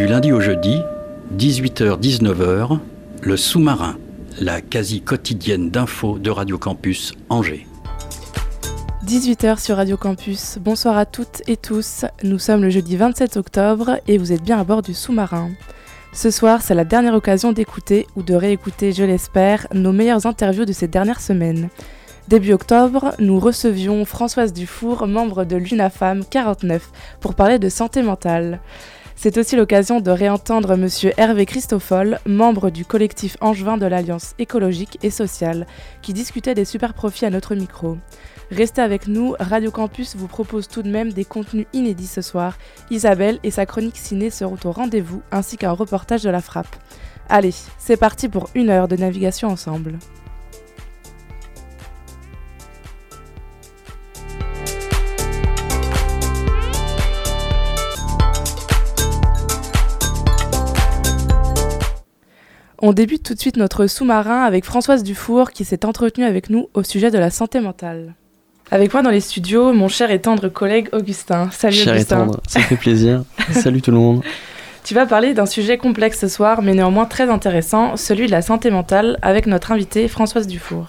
Du lundi au jeudi, 18h-19h, le sous-marin, la quasi quotidienne d'infos de Radio Campus Angers. 18h sur Radio Campus. Bonsoir à toutes et tous. Nous sommes le jeudi 27 octobre et vous êtes bien à bord du sous-marin. Ce soir, c'est la dernière occasion d'écouter ou de réécouter, je l'espère, nos meilleures interviews de ces dernières semaines. Début octobre, nous recevions Françoise Dufour, membre de l'UNAFAM 49, pour parler de santé mentale. C'est aussi l'occasion de réentendre Monsieur Hervé Christoffol, membre du collectif angevin de l'Alliance écologique et sociale, qui discutait des super profits à notre micro. Restez avec nous, Radio Campus vous propose tout de même des contenus inédits ce soir. Isabelle et sa chronique ciné seront au rendez-vous, ainsi qu'un reportage de la frappe. Allez, c'est parti pour une heure de navigation ensemble. On débute tout de suite notre sous-marin avec Françoise Dufour qui s'est entretenue avec nous au sujet de la santé mentale. Avec moi dans les studios, mon cher et tendre collègue Augustin. Salut Cher et Augustin. tendre, ça fait plaisir. Salut tout le monde. Tu vas parler d'un sujet complexe ce soir, mais néanmoins très intéressant, celui de la santé mentale, avec notre invitée Françoise Dufour.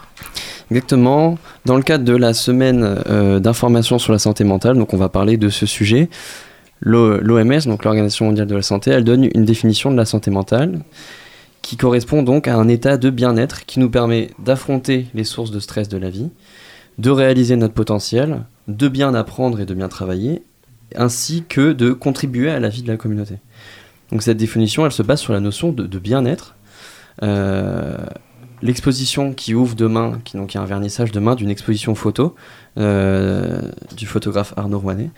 Exactement. Dans le cadre de la semaine euh, d'information sur la santé mentale, donc on va parler de ce sujet. L'OMS, donc l'Organisation mondiale de la santé, elle donne une définition de la santé mentale qui correspond donc à un état de bien-être qui nous permet d'affronter les sources de stress de la vie, de réaliser notre potentiel, de bien apprendre et de bien travailler, ainsi que de contribuer à la vie de la communauté. Donc cette définition, elle se base sur la notion de, bien-être. Euh, L'exposition qui ouvre demain, qui donc a un vernissage demain d'une exposition photo euh, du photographe Arnaud Rouanet,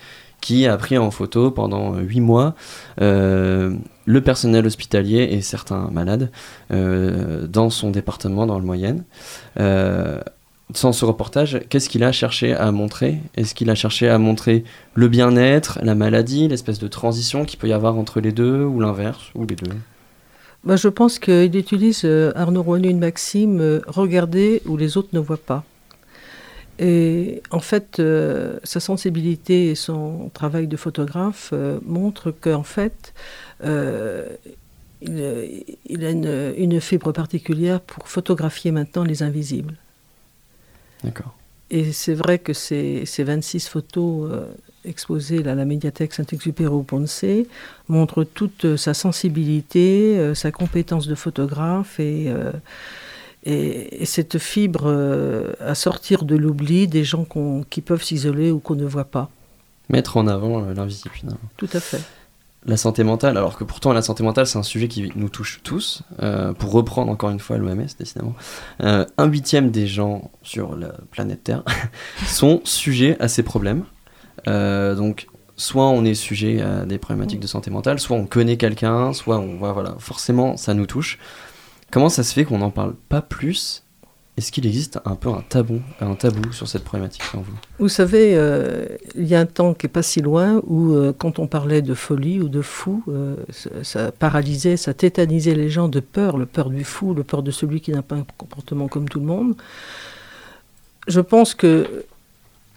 qui a pris en photo pendant huit mois euh, le personnel hospitalier et certains malades euh, dans son département dans le Moyenne. Euh, sans ce reportage, qu'est-ce qu'il a cherché à montrer? Est-ce qu'il a cherché à montrer le bien-être, la maladie, l'espèce de transition qu'il peut y avoir entre les deux, ou l'inverse, ou les deux? Bah, je pense qu'il utilise euh, Arnaud Rouanet une maxime euh, regarder où les autres ne voient pas. Et en fait, euh, sa sensibilité et son travail de photographe euh, montrent qu'en fait, euh, il, il a une, une fibre particulière pour photographier maintenant les invisibles. D'accord. Et c'est vrai que ces, ces 26 photos exposées à la médiathèque Saint-Exupéry au Ponce montrent toute sa sensibilité, sa compétence de photographe et, et, et cette fibre euh, à sortir de l'oubli des gens qui peuvent s'isoler ou qu'on ne voit pas. Mettre en avant euh, l'invisible, finalement. Tout à fait. La santé mentale, alors que pourtant la santé mentale c'est un sujet qui nous touche tous, euh, pour reprendre encore une fois l'OMS décidément, un huitième des gens sur la planète Terre sont sujets à ces problèmes. Donc soit on est sujet à des problématiques de santé mentale, soit on connaît quelqu'un, soit on voit, voilà, forcément ça nous touche. Comment ça se fait qu'on n'en parle pas plus? Est-ce qu'il existe un peu un tabou, sur cette problématique selon vous? Vous savez, euh, il y a un temps qui est pas si loin où, euh, quand on parlait de folie ou de fou, euh, ça paralysait, ça tétanisait les gens de peur, le peur du fou, le peur de celui qui n'a pas un comportement comme tout le monde. Je pense que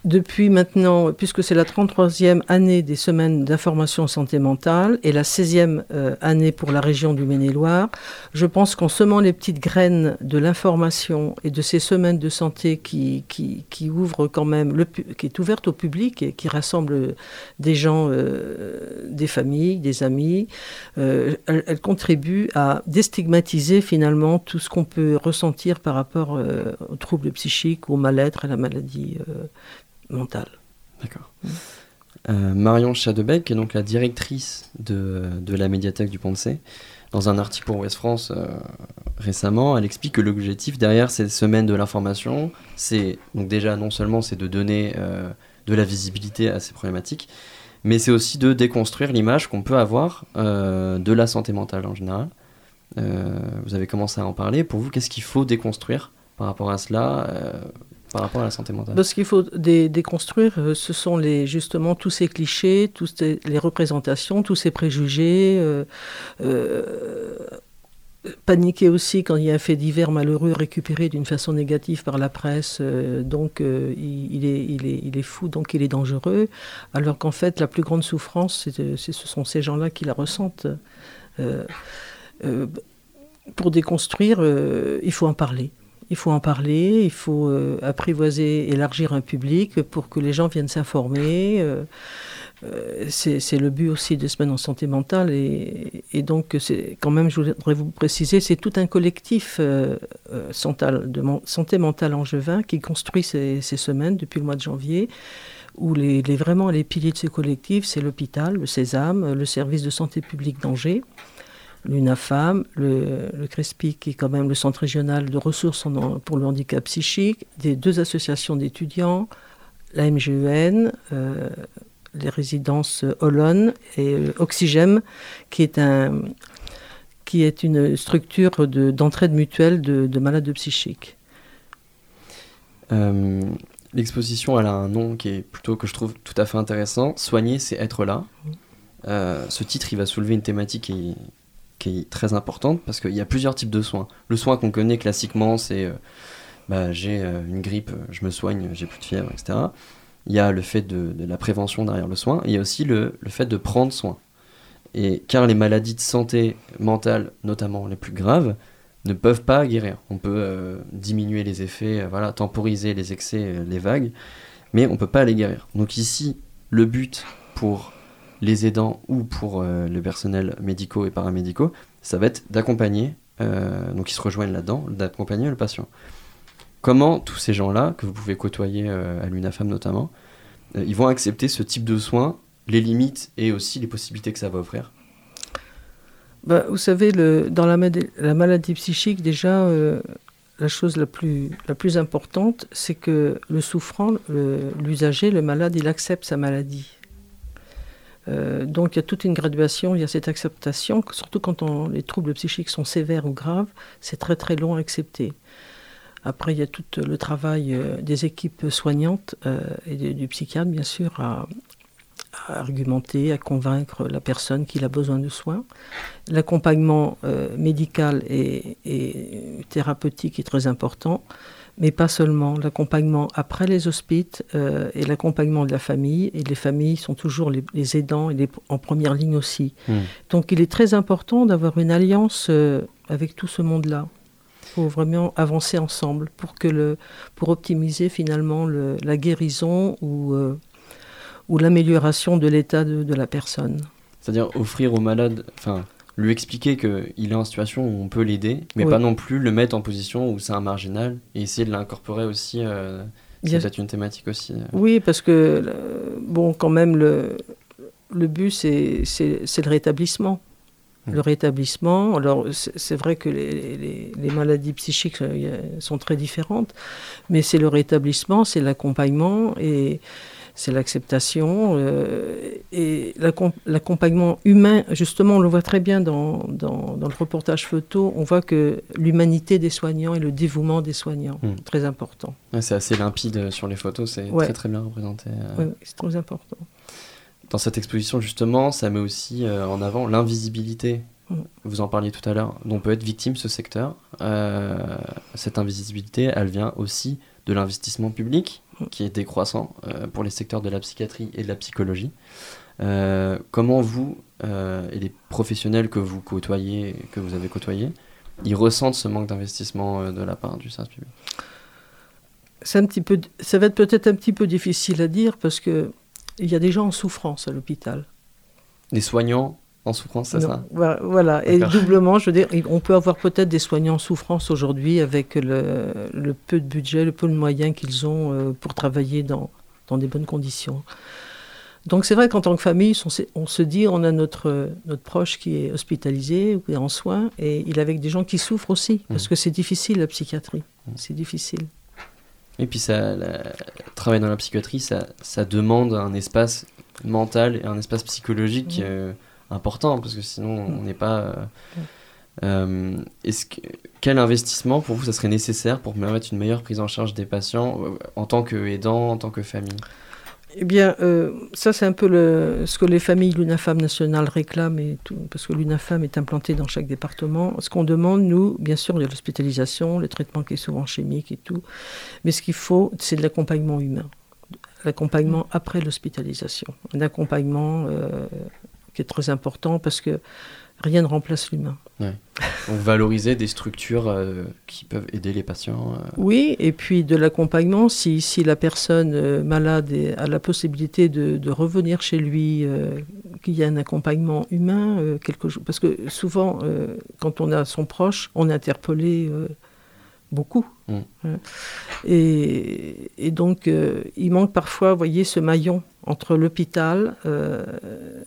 depuis maintenant, puisque c'est la 33e année des semaines d'information santé mentale et la 16e euh, année pour la région du Maine-et-Loire, je pense qu'en semant les petites graines de l'information et de ces semaines de santé qui, qui, qui ouvrent quand même, qui est ouverte au public et qui rassemble des gens, euh, des familles, des amis, euh, elle, contribue à déstigmatiser finalement tout ce qu'on peut ressentir par rapport euh, aux troubles psychiques, au mal-être, à la maladie D'accord. Euh, Marion Chadebec, qui est donc la directrice de, de la médiathèque du Pont-de-Cé, dans un article pour Ouest France euh, récemment, elle explique que l'objectif derrière ces semaines de l'information, c'est donc déjà non seulement c'est de donner euh, de la visibilité à ces problématiques, mais c'est aussi de déconstruire l'image qu'on peut avoir de la santé mentale en général. Vous avez commencé à en parler. Pour vous, qu'est-ce qu'il faut déconstruire par rapport à cela, par rapport à la santé mentale Ce qu'il faut dé- déconstruire, euh, ce sont justement tous ces clichés, toutes les représentations, tous ces préjugés. euh, euh, paniquer aussi quand il y a un fait divers malheureux récupéré d'une façon négative par la presse, donc il, est, fou, donc il est dangereux, alors qu'en fait la plus grande souffrance, ce sont ces gens-là qui la ressentent. Pour déconstruire, il faut en parler. Il faut en parler, il faut euh, apprivoiser, élargir un public pour que les gens viennent s'informer. euh, euh, c'est le but aussi des semaines en santé mentale. Et, et donc, quand même, je voudrais vous préciser, c'est tout un collectif de santé mentale angevin qui construit ces, semaines depuis le mois de janvier. Où les, les- vraiment les piliers de ce collectif, c'est l'hôpital, le Sésame, le service de santé publique d'Angers, l'UNAFAM, le, le CRESPI, qui est quand même le centre régional de ressources en- pour le handicap psychique, des deux associations d'étudiants, la MGEN, euh, les résidences Olonne et euh, Oxygem, qui est, un, qui est une structure de- d'entraide mutuelle de, de malades psychiques. Euh, L'exposition, elle a un nom qui est plutôt que je trouve tout à fait intéressant. Soigner, c'est être là. Euh, ce titre, il va soulever une thématique qui, qui est très importante parce qu'il y a plusieurs types de soins. Le soin qu'on connaît classiquement, c'est euh, bah, j'ai euh, une grippe, je me soigne, j'ai plus de fièvre, etc. Il y a le fait de, la prévention derrière le soin. Il y a aussi le, le fait de prendre soin. Et car les maladies de santé mentale, notamment les plus graves, ne peuvent pas guérir. On peut euh, diminuer les effets, voilà, temporiser les excès, les vagues, mais on ne peut pas les guérir. Donc ici, le but pour les aidants ou pour euh, le personnel médicaux et paramédicaux, ça va être d'accompagner, euh, donc ils se rejoignent là-dedans, d'accompagner le patient. Comment tous ces gens-là, que vous pouvez côtoyer euh, à l'UNAFAM notamment, ils vont accepter ce type de soins, les limites et aussi les possibilités que ça va offrir? Bah, vous savez, dans la, maladie psychique, déjà, la chose la plus, importante, c'est que le souffrant, l'usager, le malade, il accepte sa maladie. Euh, donc il y a toute une graduation, il y a cette acceptation, surtout quand on- les troubles psychiques sont sévères ou graves, c'est très très long à accepter. Après, il y a tout le travail euh, des équipes soignantes euh, et du, psychiatre, bien sûr, à, argumenter, à convaincre la personne qu'il a besoin de soins. L'accompagnement euh, médical et thérapeutique est très important, mais pas seulement. L'accompagnement après les hospices euh, et l'accompagnement de la famille. Et les familles sont toujours les, les aidants et les- en première ligne aussi. Hmm. Donc il est très important d'avoir une alliance euh, avec tout ce monde-là. Faut vraiment avancer ensemble pour, que le, pour optimiser finalement le- la guérison ou, euh, ou l'amélioration de l'état de, de la personne. C'est-à-dire offrir au malade, enfin, lui expliquer qu'il est en situation où on peut l'aider, mais pas non plus le mettre en position où c'est un marginal, et essayer de l'incorporer aussi. euh, c'est peut-être une thématique aussi. euh. Oui, parce que, euh, bon, quand même, le, le but, c'est c'est- c'est le rétablissement. Mm. Le rétablissement, alors c'est vrai que les, les- les maladies psychiques sont très différentes, mais c'est le rétablissement, c'est l'accompagnement et c'est l'acceptation euh, et l'accom- l'accompagnement humain. Justement, on le voit très bien dans, dans, dans le reportage photo, on voit que l'humanité des soignants et le dévouement des soignants, Mm. très important. Ouais, c'est assez limpide euh, sur les photos, c'est Ouais. très très bien représenté. euh. Oui, c'est très important. Dans cette exposition, justement, ça met aussi en avant l'invisibilité. Mm. Vous en parliez tout à l'heure, dont peut être victime ce secteur. Euh, cette invisibilité, elle vient aussi de l'investissement public. Qui est décroissant euh, pour les secteurs de la psychiatrie et de la psychologie. Euh, comment vous euh, et les professionnels que vous côtoyez, que vous avez côtoyés, ils ressentent ce manque d'investissement de la part du service public? C'est un petit peu, ça va être peut-être un petit peu difficile à dire parce que il y a des gens en souffrance à l'hôpital. Les soignants en souffrance, c'est ça voilà, Voilà, et doublement, je veux dire, on peut avoir peut-être des soignants en souffrance aujourd'hui avec le, le peu de budget, le peu de moyens qu'ils ont euh, pour travailler dans, dans des bonnes conditions. Donc c'est vrai qu'en tant que famille, on, se- on se dit, on a notre, notre proche qui est hospitalisé ou qui est en soins, et il est avec des gens qui souffrent aussi, parce Mhm. que c'est difficile la psychiatrie, Mhm. c'est difficile. Et puis, ça, la- travailler dans la psychiatrie, ça, ça demande un espace mental et un espace psychologique Mhm. euh, important parce que sinon on n'est pas. euh, euh, est-ce que, quel investissement pour vous ça serait nécessaire pour permettre une meilleure prise en charge des patients euh, en tant qu'aidant, en tant que famille? Eh bien, euh, ça c'est un peu le, ce que les familles l'UNAFAM nationale réclament, et tout, parce que l'UNAFAM est implantée dans chaque département. Ce qu'on demande, nous, bien sûr, il y a l'hospitalisation, le traitement qui est souvent chimique et tout, mais ce qu'il faut, c'est de l'accompagnement humain, l'accompagnement après l'hospitalisation, un accompagnement euh, qui est très important parce que rien ne remplace l'humain. Donc valoriser des structures euh, qui peuvent aider les patients. euh, Oui, et puis de l'accompagnement, si, si la personne euh, malade a la possibilité de, de revenir chez lui, qu'il y ait un accompagnement humain, quelque chose. Parce que souvent, quand on a son proche, on est interpellé beaucoup. Mm. Hein. Et, et donc, euh, il manque parfois, vous voyez, ce maillon entre l'hôpital euh,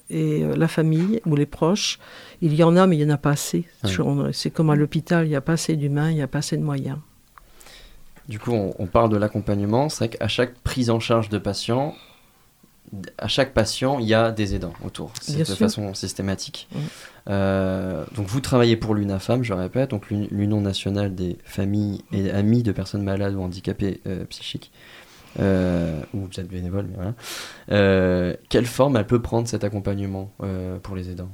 et euh, la famille ou les proches. Il y en a, mais il n'y en a pas assez. C'est comme à l'hôpital, il n'y a pas assez d'humains, il n'y a pas assez de moyens. Du coup, on, on parle de l'accompagnement. C'est vrai qu'à chaque prise en charge de patient, à chaque patient, il y a des aidants autour. C'est de sûr. façon systématique. Euh, donc, vous travaillez pour l'UNAFAM, je répète, donc l'Uni- l'Union nationale des familles et amis de personnes malades ou handicapées euh, psychiques. Euh, ou vous êtes bénévole, mais voilà. Quelle forme elle peut prendre cet accompagnement pour les aidants?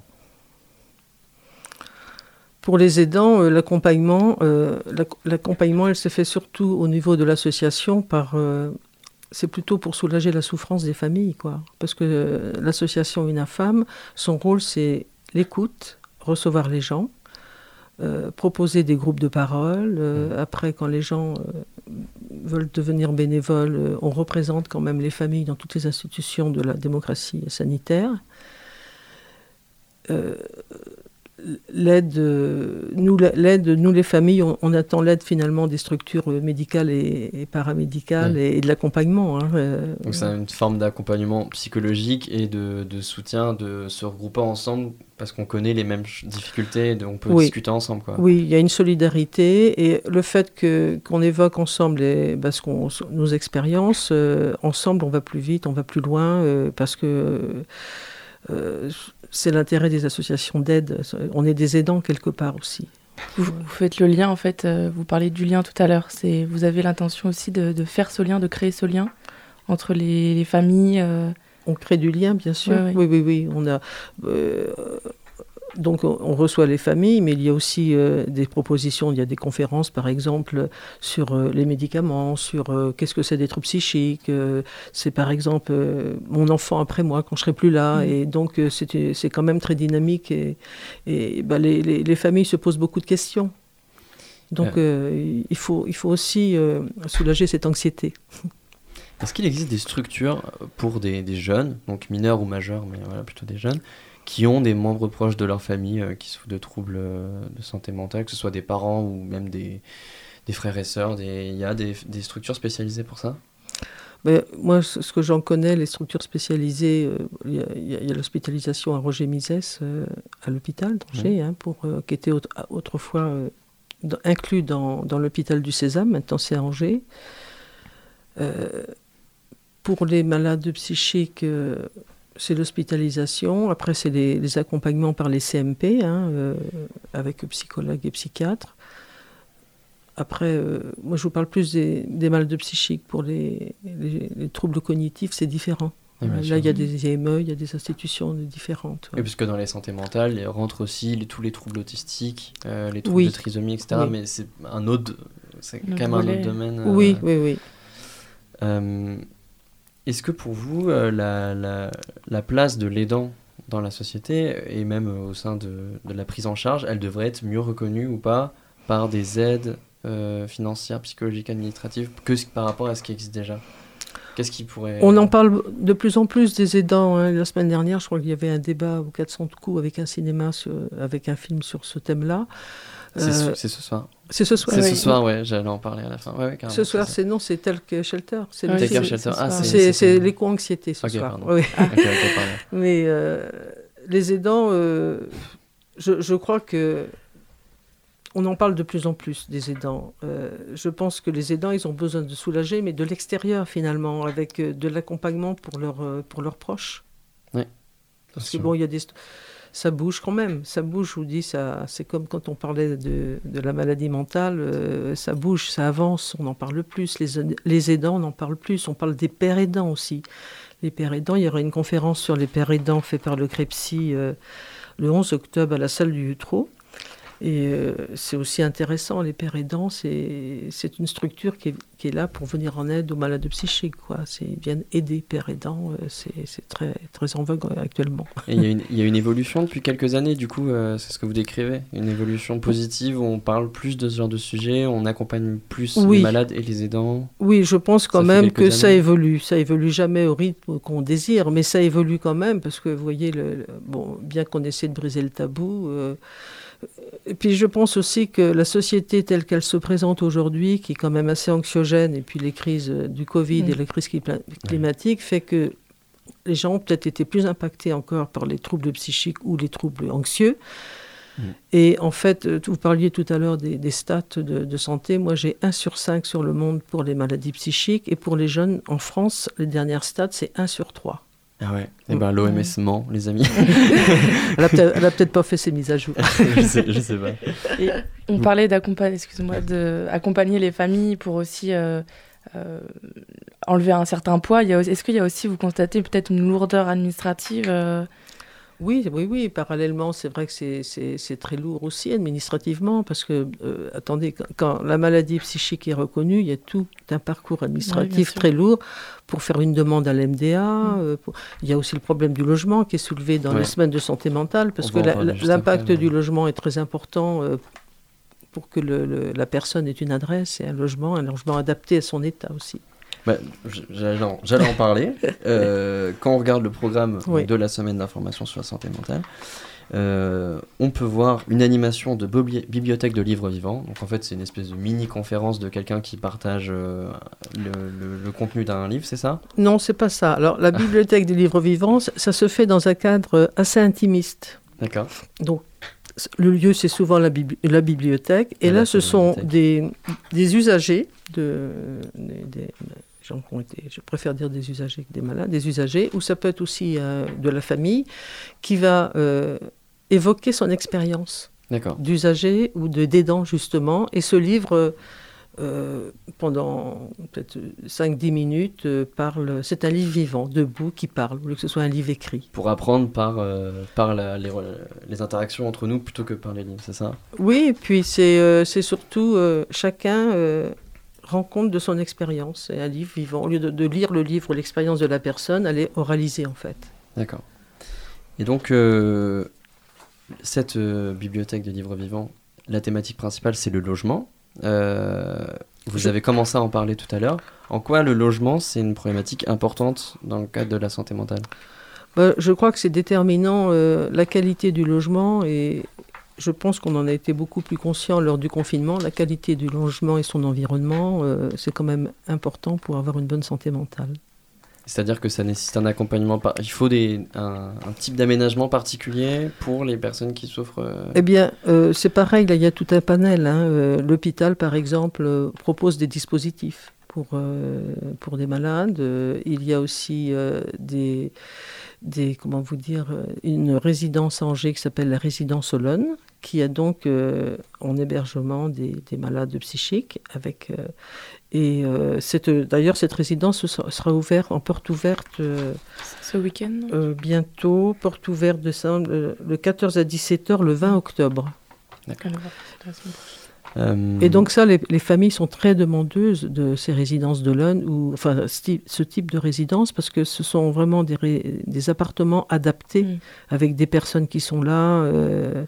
Pour les aidants, l'accompagnement, l'ac- l'accompagnement, elle se fait surtout au niveau de l'association par. C'est plutôt pour soulager la souffrance des familles, quoi. Parce que euh, l'association UNAFAM, son rôle, c'est l'écoute, recevoir les gens, euh, proposer des groupes de parole. euh, Après, quand les gens veulent devenir bénévoles, on représente quand même les familles dans toutes les institutions de la démocratie sanitaire. L'aide, nous, la- l'aide, nous les familles, on, on attend l'aide finalement des structures médicales et, et paramédicales Ouais. et, et de l'accompagnement. hein, euh, Donc c'est une forme d'accompagnement psychologique et de, de soutien de se regrouper ensemble parce qu'on connaît les mêmes difficultés on peut Oui. discuter ensemble. Quoi. Oui, il y a une solidarité et le fait que qu'on évoque ensemble les, parce qu'on, nos expériences, euh, ensemble on va plus vite, on va plus loin euh, parce que euh, c'est l'intérêt des associations d'aide. On est des aidants quelque part aussi. Vous, vous faites le lien, en fait, euh, vous parlez du lien tout à l'heure. C'est, vous avez l'intention aussi de, de faire ce lien, de créer ce lien entre les, les familles. euh, On crée du lien, bien sûr. Ouais, ouais. Oui, oui, oui. On a, euh, donc, on, reçoit les familles, mais il y a aussi euh, des propositions. Il y a des conférences, par exemple, sur euh, les médicaments, sur euh, qu'est-ce que c'est des troubles psychiques. c'est, par exemple, mon enfant après moi, quand je serai plus là. Mhm. Et donc, c'est, c'est quand même très dynamique. Et, et bah, les, les- les familles se posent beaucoup de questions. Donc, euh, il, faut, il faut aussi euh, soulager cette anxiété. Est-ce qu'il existe des structures pour des, des jeunes, donc mineurs ou majeurs, mais voilà, plutôt des jeunes, qui ont des membres proches de leur famille euh, qui souffrent de troubles euh, de santé mentale, que ce soit des parents ou même des, des frères et sœurs des- Il y a des, des structures spécialisées pour ça? Mais moi, ce que j'en connais, les structures spécialisées, euh, il y a- y, l'hospitalisation à Roger Misès à l'hôpital d'Angers, hein, pour, qui était aut- autrefois dans- inclus dans, dans l'hôpital du Sésame, maintenant c'est à Angers. Pour les malades psychiques, c'est l'hospitalisation. Après, c'est les, les accompagnements par les CMP, hein, euh, avec psychologues et psychiatres. Après, euh, moi, je vous parle plus des, des malades psychiques. Pour les, les- les troubles cognitifs, c'est différent. Oui, Là, sûr. il y a des IME, il y a des institutions différentes. Et puisque dans les santé mentales, il rentre aussi les- tous les troubles autistiques, euh, les troubles Oui. de trisomie, etc. Oui. Mais c'est un autre, c'est quand même volet. un autre domaine. euh, Oui, oui, oui. Est-ce que pour vous, euh, la, la- la place de l'aidant dans la société et même euh, au sein de, de la prise en charge, elle devrait être mieux reconnue ou pas par des aides euh, financières, psychologiques, administratives que ce- par rapport à ce qui existe déjà? Qu'est-ce qui pourrait... On en parle de plus en plus des aidants. hein. La semaine dernière, je crois qu'il y avait un débat au 400 de coups avec un cinéma, sur- avec un film sur ce thème-là. C'est ce- Euh, c'est ce soir. C'est ce soir. C'est oui. ce soir, ouais, j'allais en parler à la fin. Ouais, ouais, carrément, Ce soir, c'est non, c'est tel que Shelter. C'est Ah le- oui, Shelter. c'est Ah, c'est... C'est c'est- c'est l'éco-anxiété ce soir. Oui. Mais euh, les aidants, euh, je, je crois que on en parle de plus en plus des aidants. Euh, je pense que les aidants, ils ont besoin de soulager, mais de l'extérieur finalement, avec de l'accompagnement pour, leurs, pour leurs proches. Parce que bon, il y a des... Ça bouge quand même, ça bouge, je vous dis, ça, c'est comme quand on parlait de, la maladie mentale, euh, ça bouge, ça avance, on en parle plus, les, aid- les aidants, on en parle plus, on parle des pères aidants aussi. Les pères aidants, il y aura une conférence sur les pères aidants faite par le CREPSI euh, le 11 octobre à la salle du Utreau. Et euh, c'est aussi intéressant, les pères aidants, c'est une structure qui est, qui est là pour venir en aide aux malades psychiques. Quoi. Ils viennent aider pères aidants, euh, c'est très, très en vogue euh, actuellement. Et il y, a une- il y a une évolution depuis quelques années, du coup, euh, c'est ce que vous décrivez Une évolution positive où on parle plus de ce genre de sujet, on accompagne plus Oui. les malades et les aidants. Oui, je pense quand Ça même que ça évolue. Ça évolue jamais au rythme qu'on désire, mais ça évolue quand même parce que vous voyez, le, le- bon, bien qu'on essaie de briser le tabou. euh, et puis je pense aussi que la société telle qu'elle se présente aujourd'hui, qui est quand même assez anxiogène, et puis les crises euh, du Covid et la crise cli- climatique, fait que les gens ont peut-être été plus impactés encore par les troubles psychiques ou les troubles anxieux. Et en fait, euh, vous parliez tout à l'heure des, des stats de, de santé. Moi, j'ai 1 sur 5 sur le monde pour les maladies psychiques. Et pour les jeunes en France, les dernières stats, c'est 1 sur 3. Ah ouais Eh ben l'OMS ment, les amis. Elle a peut-être pas fait ses mises à jour. je, sais, je sais pas. Et on parlait d'accompagner, excuse-moi, les familles pour aussi euh, euh, enlever un certain poids. Est-ce qu'il y a aussi, vous constatez peut-être une lourdeur administrative euh, Oui, oui, oui. Parallèlement, c'est vrai que c'est- très lourd aussi administrativement parce que, euh, attendez, quand, quand la maladie psychique est reconnue, il y a tout un parcours administratif très lourd pour faire une demande à l'MDA. Mm. euh, pour- Il y a aussi le problème du logement qui est soulevé dans Ouais. les semaines de santé mentale parce On que l'impact du logement est très important. euh, pour que le- le- la personne ait une adresse et un logement, un logement adapté à son état aussi. Bah, J'allais en, parler. Euh, quand on regarde le programme Oui. de la semaine d'information sur la santé mentale, euh, on peut voir une animation de bibliothèque de livres vivants. Donc en fait, c'est une espèce de mini-conférence de quelqu'un qui partage euh, le, le- le contenu d'un livre, c'est ça? Non, c'est pas ça. Alors, la bibliothèque des livres vivants, ça- se fait dans un cadre assez intimiste. D'accord. Donc, le lieu, c'est souvent la, bibli- la bibliothèque. Et Voilà, là, ce sont des, des usagers, de, des, des gens qui ont été, je préfère dire des usagers que des malades, des usagers, ou ça peut être aussi euh, de la famille, qui va euh, évoquer son expérience d'usager ou de d'aidant, justement. Et ce livre, euh, pendant peut-être 5-10 minutes, parle. C'est un livre vivant, debout, qui parle, lieu que ce soit un livre écrit. Pour apprendre par, par la- les, les interactions entre nous plutôt que par les livres, c'est ça? Oui, et puis c'est surtout chacun rend compte de son expérience. C'est un livre vivant. Au lieu de, de lire le livre, l'expérience de la personne, elle est oralisée en fait. D'accord. Et donc, euh, cette euh, bibliothèque de livres vivants, la thématique principale, c'est le logement. Euh, vous avez commencé à en parler tout à l'heure. En quoi le logement, c'est une problématique importante dans le cadre de la santé mentale? Bah, je crois que c'est déterminant la qualité du logement et je pense qu'on en a été beaucoup plus conscient lors du confinement. La qualité du logement et son environnement, euh, c'est quand même important pour avoir une bonne santé mentale. C'est-à-dire que ça nécessite un accompagnement. Par... Il faut des, un, un type d'aménagement particulier pour les personnes qui souffrent. euh, Eh bien, euh, c'est pareil, là, il y a tout un panel. hein. L'hôpital, par exemple, propose des dispositifs pour, pour des malades. Il y a aussi des, des, comment vous dire, euh, une résidence à Angers qui s'appelle la résidence Olonne, qui a donc euh, en hébergement des, des malades psychiques. Avec, euh, et euh, cette- d'ailleurs, cette résidence sera, sera ouverte en porte ouverte. euh, ce week-end euh, bientôt, porte ouverte de ça, le, le 14 à 17h le 20 octobre. Allez euh, Et donc ça, les, les familles sont très demandeuses de ces résidences de l'Aune, ou enfin ce type, de résidence, parce que ce sont vraiment des, ré- des appartements adaptés Mm. avec des personnes qui sont là euh,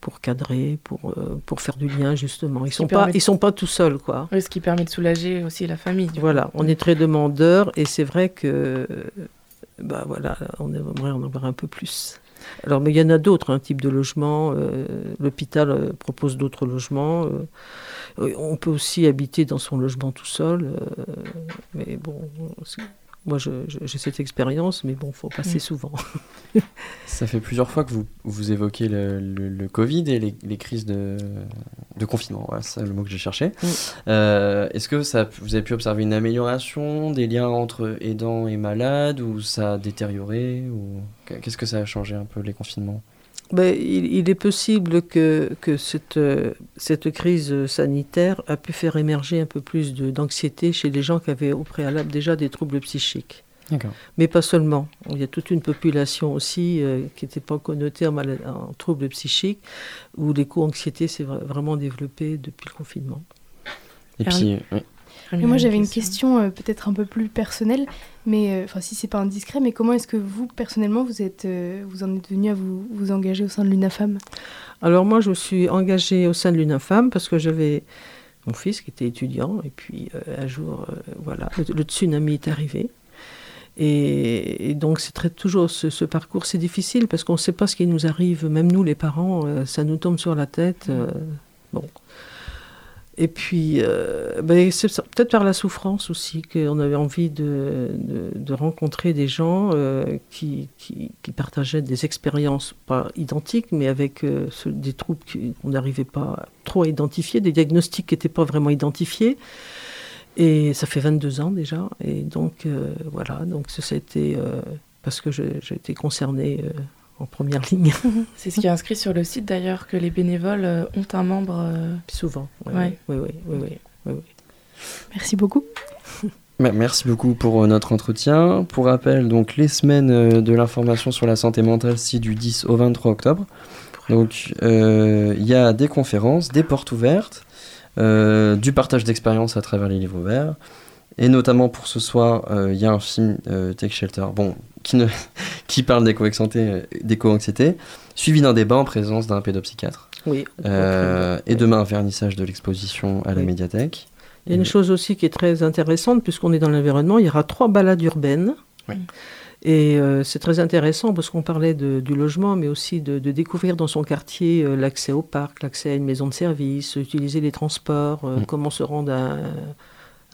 pour cadrer, pour, euh, pour faire du lien justement. Ils sont pas, permet de- ils sont pas tout seuls quoi. Oui, ce qui permet de soulager aussi la famille. Voilà, coup. on est très demandeurs et c'est vrai que bah voilà, on aimerait en avoir un peu plus. Alors, mais il y en a d'autres, un type de logement. euh, L'hôpital euh, propose d'autres logements. euh, on peut aussi habiter dans son logement tout seul. mais bon, moi, j'ai cette expérience, mais bon, faut passer Mm. souvent. Ça fait plusieurs fois que vous, vous évoquez le, le- le Covid et les, les crises de, de confinement. Voilà, c'est le mot que j'ai cherché. Mm. Euh, Est-ce que ça, vous avez pu observer une amélioration des liens entre aidants et malades ou ça a détérioré ou Qu'est-ce que ça a changé un peu les confinements? Ben, il, il est possible que, que cette, cette crise sanitaire a pu faire émerger un peu plus d'anxiété chez les gens qui avaient au préalable déjà des troubles psychiques. Mais pas seulement. Il y a toute une population aussi euh, qui n'était pas connotée en, mala- en troubles psychiques, où l'éco-anxiété s'est vra- vraiment développée depuis le confinement. Et puis, oui. Moi a j'avais une question euh, peut-être un peu plus personnelle, mais euh, enfin si c'est pas indiscret, mais comment est-ce que vous personnellement vous êtes, euh, vous en êtes venu à vous, vous engager au sein de l'UNAFAM? Alors moi, je me suis engagée au sein de l'UNAFAM parce que j'avais mon fils qui était étudiant, et puis euh, un jour, euh, voilà, le, le tsunami est arrivé. Et, et donc c'est très toujours ce, ce parcours, c'est difficile parce qu'on ne sait pas ce qui nous arrive, même nous les parents, euh, ça nous tombe sur la tête. euh, bon. Et puis, euh, ben, c'est peut-être par la souffrance aussi qu'on avait envie de, rencontrer des gens euh, qui, partageaient des expériences, pas identiques, mais avec euh, des troubles qu'on n'arrivait pas trop à identifier, des diagnostics qui n'étaient pas vraiment identifiés. Et ça fait 22 ans déjà. Et donc, voilà, donc ça, a été parce que j'ai été concernée en première ligne, C'est ce qui est inscrit sur le site d'ailleurs, que les bénévoles euh, ont un membre. euh, souvent. Oui, Ouais. oui, oui, oui, oui, oui, oui. Merci beaucoup. Merci beaucoup pour euh, notre entretien. Pour rappel, donc les semaines de l'information sur la santé mentale, c'est du 10 au 23 octobre. Donc euh, il y a des conférences, des portes ouvertes, euh, du partage d'expériences à travers les livres ouverts. Et notamment pour ce soir, euh, il y a un film euh, Take Shelter, bon, qui, ne, qui parle d'éco-anxiété, euh, d'éco-anxiété, suivi d'un débat en présence d'un pédopsychiatre. Oui. Euh, et demain, un vernissage de l'exposition à la Oui. médiathèque. Il y a une chose aussi qui est très intéressante, puisqu'on est dans l'environnement, il y aura trois balades urbaines. Oui. Et euh, c'est très intéressant parce qu'on parlait de- du logement, mais aussi de, de découvrir dans son quartier euh, l'accès au parc, l'accès à une maison de service, utiliser les transports, euh, Mm. comment se rendre à,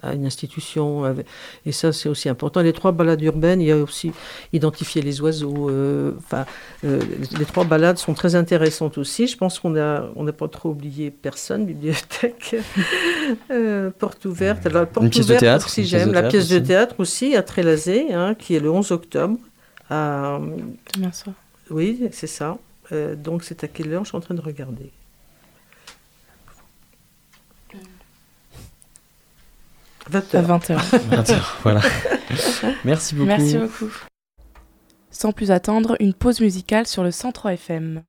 à une institution. avec- Et ça, c'est aussi important. Les trois balades urbaines, il y a aussi identifier les oiseaux. euh, Enfin, euh, les- les trois balades sont très intéressantes aussi. Je pense qu'on a, on n'a pas trop oublié personne, bibliothèque, euh, porte ouverte. Alors, porte Une pièce de ouverte, théâtre, si j'aime, la pièce de aussi. théâtre aussi à Trélazé, hein, qui est le 11 octobre. à- demain soir. oui, c'est ça. Euh, donc c'est à quelle heure? Je suis en train de regarder. À 20h. 20h. voilà. Merci beaucoup. Merci beaucoup. Sans plus attendre, une pause musicale sur le 103 FM.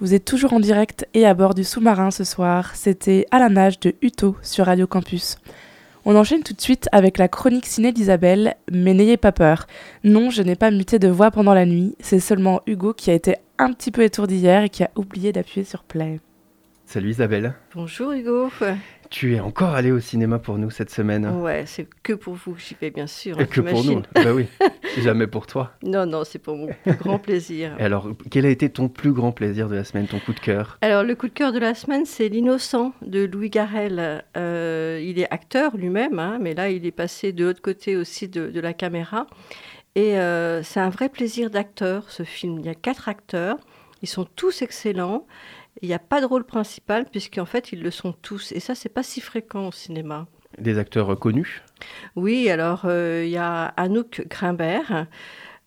Vous êtes toujours en direct et à bord du sous-marin ce soir. C'était à la nage de Uto sur Radio Campus. On enchaîne tout de suite avec la chronique ciné d'Isabelle, mais n'ayez pas peur. Non, je n'ai pas muté de voix pendant la nuit, c'est seulement Hugo qui a été un petit peu étourdi hier et qui a oublié d'appuyer sur play. Salut Isabelle. Bonjour Hugo. Tu es encore allé au cinéma pour nous cette semaine. Ouais, c'est que pour vous que j'y vais, bien sûr. Et que pour nous. bah oui, jamais pour toi. Non, non, c'est pour mon plus grand plaisir. Et alors, quel a été ton plus grand plaisir de la semaine, ton coup de cœur? Alors, le coup de cœur de la semaine, c'est L'innocent de Louis Garrel. Euh, il est acteur lui-même, hein, mais là, il est passé de l'autre côté aussi de, de la caméra. Et euh, c'est un vrai plaisir d'acteur, ce film. Il y a quatre acteurs. Ils sont tous excellents. Il n'y a pas de rôle principal, puisqu'en fait, ils le sont tous. Et ça, c'est pas si fréquent au cinéma. Des acteurs connus? Oui, alors euh, il y a Anouk Grimbert.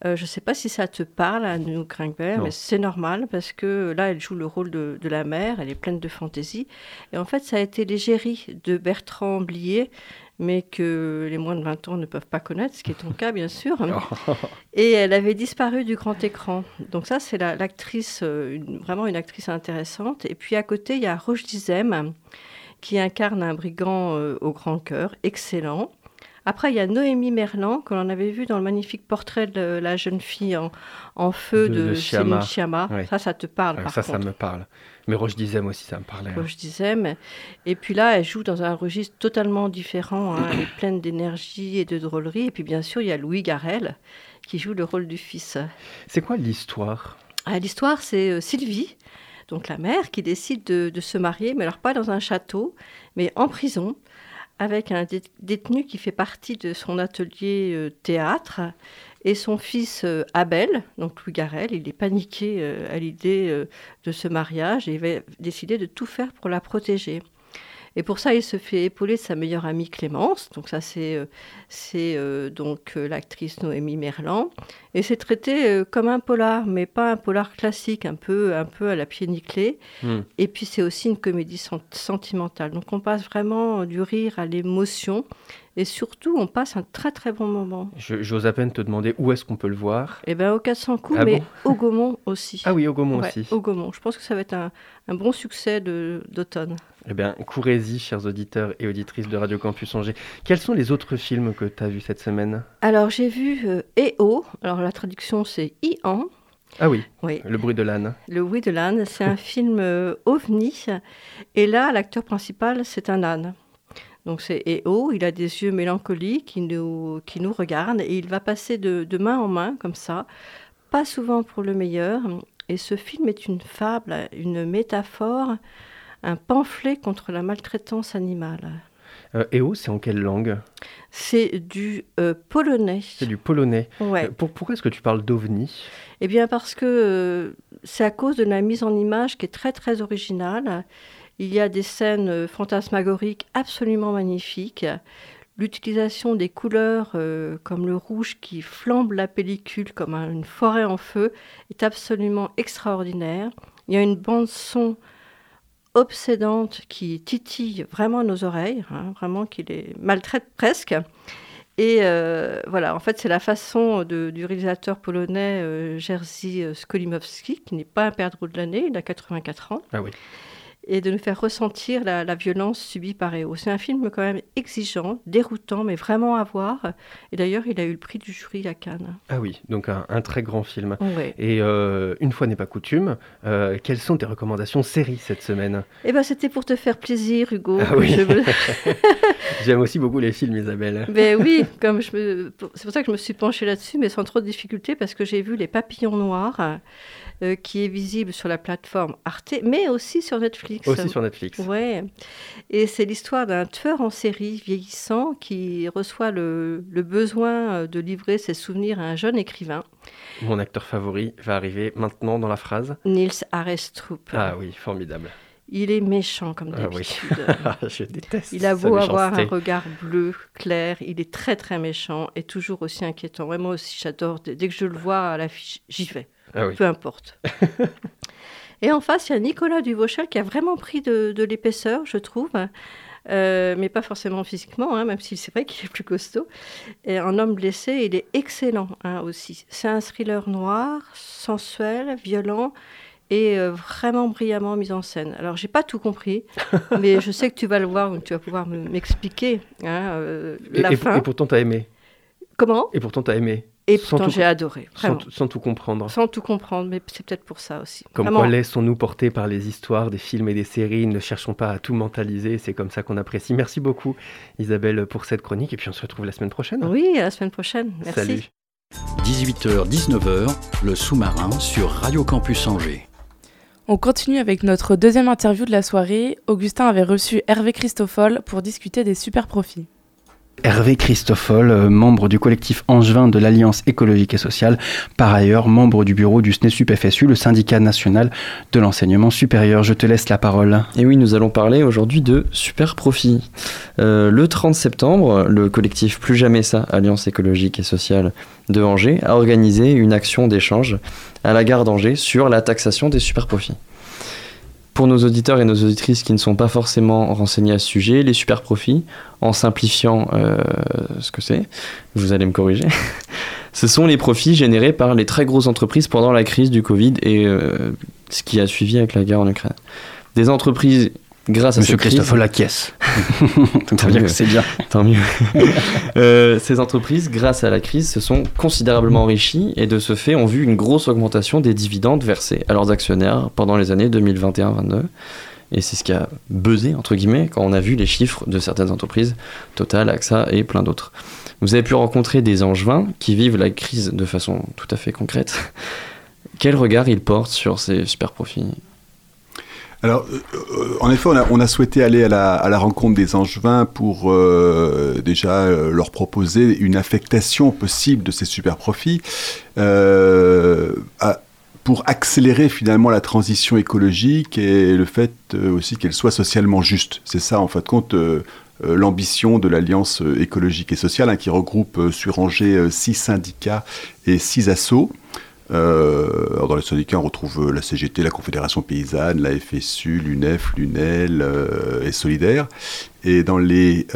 Euh, je ne sais pas si ça te parle, Anouk Grimbert, mais c'est normal parce que là, elle joue le rôle de, de la mère, elle est pleine de fantaisie. Et en fait, ça a été l'égérie de Bertrand Blier, mais que les moins de 20 ans ne peuvent pas connaître, ce qui est ton cas, bien sûr. Et elle avait disparu du grand écran. Donc ça, c'est la- l'actrice, euh, vraiment une actrice intéressante. Et puis à côté, il y a Roche Dizem, qui incarne un brigand euh, au grand cœur, excellent. Après, il y a Noémie Merlan, que l'on avait vu dans le magnifique portrait de la jeune fille en, en feu De- de, de Céline. Ça, ça te parle, Ah, par Ça, ça me parle. Mais Roche Dizem aussi, ça me parlait. hein. Roche Dizem. Et puis là, elle joue dans un registre totalement différent. hein. Elle est pleine d'énergie et de drôlerie. Et puis bien sûr, il y a Louis Garrel, qui joue le rôle du fils. C'est quoi l'histoire? Ah, L'histoire, c'est euh, Sylvie, donc la mère, qui décide de, de se marier, mais alors pas dans un château, mais en prison, avec un dé- détenu qui fait partie de son atelier euh, théâtre. Et son fils euh, Abel, donc Louis Garrel, il est paniqué euh, à l'idée euh, de ce mariage et il va décider de tout faire pour la protéger. Et pour ça, il se fait épauler de sa meilleure amie Clémence. Donc ça, c'est c'est, euh, donc l'actrice Noémie Merlan. Et c'est traité euh, comme un polar, mais pas un polar classique, un peu, un peu à la pied nickelé. Hmm. Et puis c'est aussi une comédie sen- sentimentale. Donc on passe vraiment du rire à l'émotion. Et surtout, on passe un très très bon moment. J'ose à peine te demander où est-ce qu'on peut le voir. Et bien au 400 coups, Ah mais bon au Gaumont aussi. Ah oui, au Gaumont Ouais, aussi. Au Gaumont. Je pense que ça va être un, un bon succès d'automne. Eh bien, courez-y, chers auditeurs et auditrices de Radio Campus Angers. Quels sont les autres films que tu as vus cette semaine? Alors j'ai vu euh, EO. Alors la traduction c'est Ian. Ah oui, Oui. Le bruit de l'âne. Le bruit de l'âne, c'est un film euh, ovni. Et là, l'acteur principal, c'est un âne. Donc c'est EO, il a des yeux mélancoliques qui nous, qui nous regardent et il va passer de, de main en main comme ça, pas souvent pour le meilleur. Et ce film est une fable, une métaphore, un pamphlet contre la maltraitance animale. Euh, EO, c'est en quelle langue? C'est du euh, polonais. C'est du polonais. Ouais. Euh, pour- pourquoi est-ce que tu parles d'ovni? Eh bien parce que euh, c'est à cause de la mise en image qui est très très originale. Il y a des scènes euh, fantasmagoriques absolument magnifiques. L'utilisation des couleurs euh, comme le rouge qui flambe la pellicule comme un- une forêt en feu est absolument extraordinaire. Il y a une bande son obsédante qui titille vraiment nos oreilles, hein, vraiment qui les maltraite presque. Et euh, voilà, en fait, c'est la façon du réalisateur polonais Jerzy Skolimowski, qui n'est pas un perdreau de l'année, il a 84 ans, Ah oui. Et de nous faire ressentir la, la violence subie par Eo. C'est un film quand même exigeant, déroutant, mais vraiment à voir. Et d'ailleurs, il a eu le prix du jury à Cannes. Ah oui, donc un, un très grand film. Et euh, une fois n'est pas coutume, euh, quelles sont tes recommandations séries cette semaine? Eh ben, c'était pour te faire plaisir, Hugo. Ah oui. me- J'aime aussi beaucoup les films, Isabelle. Ben oui, comme je me... c'est pour ça que je me suis penchée là-dessus, mais sans trop de difficulté, parce que j'ai vu Les Papillons Noirs, euh, qui est visible sur la plateforme Arte, mais aussi sur Netflix. Aussi sur Netflix. Ouais. Et c'est l'histoire d'un tueur en série vieillissant qui reçoit le, le besoin euh, de livrer ses souvenirs à un jeune écrivain, Mon acteur favori va arriver maintenant dans la phrase. Niels Arestrup. Ah oui, formidable. Il est méchant comme Ah oui. d'habitude. Je déteste. Il a sa beau avoir un regard bleu, clair, il est très très méchant et toujours aussi inquiétant. Ouais, moi aussi, j'adore. Dès dès que je le vois à l'affiche, j'y vais. Ah oui. Peu importe. et en face, il y a Nicolas Duvauchel qui a vraiment pris de, de l'épaisseur, je trouve. Euh, mais pas forcément physiquement, hein, même si c'est vrai qu'il est plus costaud. Et un homme blessé, il est excellent hein, aussi. C'est un thriller noir, sensuel, violent et euh, vraiment brillamment mise en scène. Alors, j'ai pas tout compris, mais je sais que tu vas le voir, tu vas pouvoir me- m'expliquer hein, euh, Et, la et- fin. et pourtant, t'as aimé. Comment? Et pourtant, t'as aimé. Et Sans pourtant, tout- j'ai adoré. Sans, Vraiment. tout- sans tout comprendre. Sans tout comprendre, mais c'est peut-être pour ça aussi. Comme Vraiment. quoi, laissons-nous porter par les histoires des films et des séries. Ne cherchons pas à tout mentaliser. C'est comme ça qu'on apprécie. Merci beaucoup, Isabelle, pour cette chronique. Et puis, on se retrouve la semaine prochaine. Oui, à la semaine prochaine. Merci. Salut. 18h-19h, le sous-marin sur Radio Campus Angers. On continue avec notre deuxième interview de la soirée. Augustin avait reçu Hervé Christoffol pour discuter des super profits. Hervé Christoffol, euh, membre du collectif Angevin de l'Alliance écologique et sociale, par ailleurs membre du bureau du SNESUP FSU, le syndicat national de l'enseignement supérieur. Je te laisse la parole. Et oui, nous allons parler aujourd'hui de super profit. Euh, le 30 septembre, le collectif Plus Jamais Ça, Alliance écologique et sociale de Angers, a organisé une action d'échange à la gare d'Angers sur la taxation des super profits. Pour nos auditeurs et nos auditrices qui ne sont pas forcément renseignés à ce sujet, les super profits, en simplifiant euh, ce que c'est, vous allez me corriger, ce sont les profits générés par les très grosses entreprises pendant la crise du Covid et euh, ce qui a suivi avec la guerre en Ukraine. Des entreprises, grâce à Monsieur cette Christoffol acquiesce. Tant c'est bien. Tant mieux. Euh, ces entreprises, grâce à la crise, se sont considérablement enrichies et de ce fait ont vu une grosse augmentation des dividendes versés à leurs actionnaires pendant les années 2021-22. Et c'est ce qui a buzzé, entre guillemets, quand on a vu les chiffres de certaines entreprises, Total, AXA et plein d'autres. Vous avez pu rencontrer des angevins qui vivent la crise de façon tout à fait concrète. Quel regard ils portent sur ces super profits? Alors, euh, euh, en effet, on a, souhaité aller à la, rencontre des Angevins pour euh, déjà leur proposer une affectation possible de ces super profits pour accélérer finalement la transition écologique et le fait aussi qu'elle soit socialement juste. C'est ça, en fin de compte. l'ambition de l'Alliance écologique et sociale, hein, qui regroupe sur Angers six syndicats et six assos. Euh, dans les syndicats, on retrouve euh, la CGT, la Confédération paysanne, la FSU, l'UNEF, l'UNEL euh, et Solidaire. Et dans les,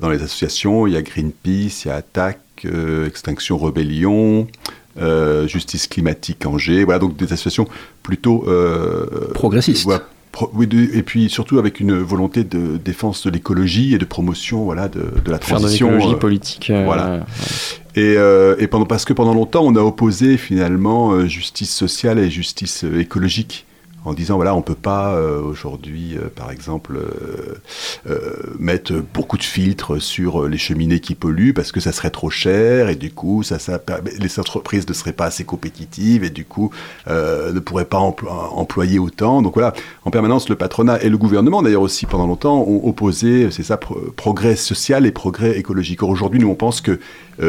dans les associations, il y a Greenpeace, il y a Attaque, euh, Extinction Rebellion, euh, Justice Climatique Angers. Voilà, donc des associations plutôt... euh, Progressistes. voilà, pro- oui, de- et puis surtout avec une volonté de défense de l'écologie et de promotion voilà, de, de la Faire de transition. l'écologie euh, politique. voilà. Et, euh, et pendant, parce que pendant longtemps, on a opposé finalement euh, justice sociale et justice euh, écologique. En disant, voilà, on peut pas euh, aujourd'hui, euh, par exemple, euh, mettre beaucoup de filtres sur les cheminées qui polluent parce que ça serait trop cher et du coup, ça, les entreprises ne seraient pas assez compétitives et du coup, ne pourraient pas emplo- employer autant. Donc voilà, en permanence, le patronat et le gouvernement, d'ailleurs aussi pendant longtemps, ont opposé, c'est ça, pro- progrès social et progrès écologique. Aujourd'hui, nous, on pense que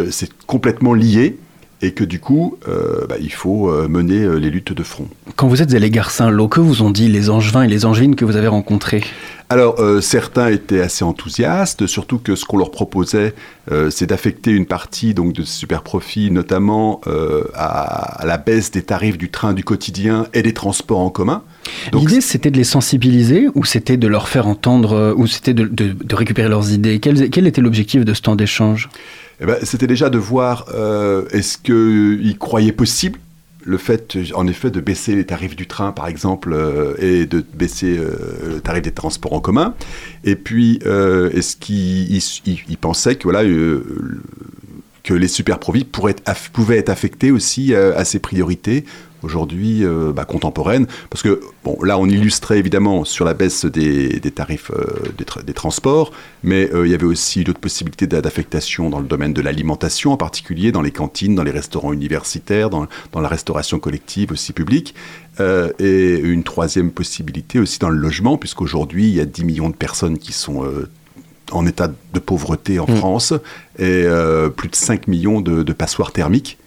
c'est complètement lié et que du coup, euh, bah, il faut euh, mener euh, les luttes de front. Quand vous êtes allé Saint-Lô, que vous ont dit les angevins et les angevines que vous avez rencontrés? Alors, euh, certains étaient assez enthousiastes, surtout que ce qu'on leur proposait, euh, c'est d'affecter une partie donc de ces super profits, notamment euh, à, à la baisse des tarifs du train du quotidien et des transports en commun. L'idée, c'était de les sensibiliser ou c'était de leur faire entendre, ou c'était de, de- de récupérer leurs idées? Quel, quel était l'objectif de ce temps d'échange? Eh ben, c'était déjà de voir euh, est-ce qu'ils croyaient possible le fait, en effet, de baisser les tarifs du train, par exemple, euh, et de baisser euh, le tarif des transports en commun. Et puis, euh, est-ce ils pensaient que euh, les super profits pourraient être aff- pouvaient être affectés aussi euh, à ces priorités aujourd'hui euh, bah, contemporaines parce que bon là on illustrait évidemment sur la baisse des, des tarifs euh, des, tra- des transports mais euh, il y avait aussi d'autres possibilités d'a- d'affectation dans le domaine de l'alimentation en particulier dans les cantines dans les restaurants universitaires dans, dans la restauration collective aussi publique et une troisième possibilité aussi dans le logement puisqu'aujourd'hui il y a 10 millions de personnes qui sont en état de pauvreté en France et plus de 5 millions de, de passoires thermiques.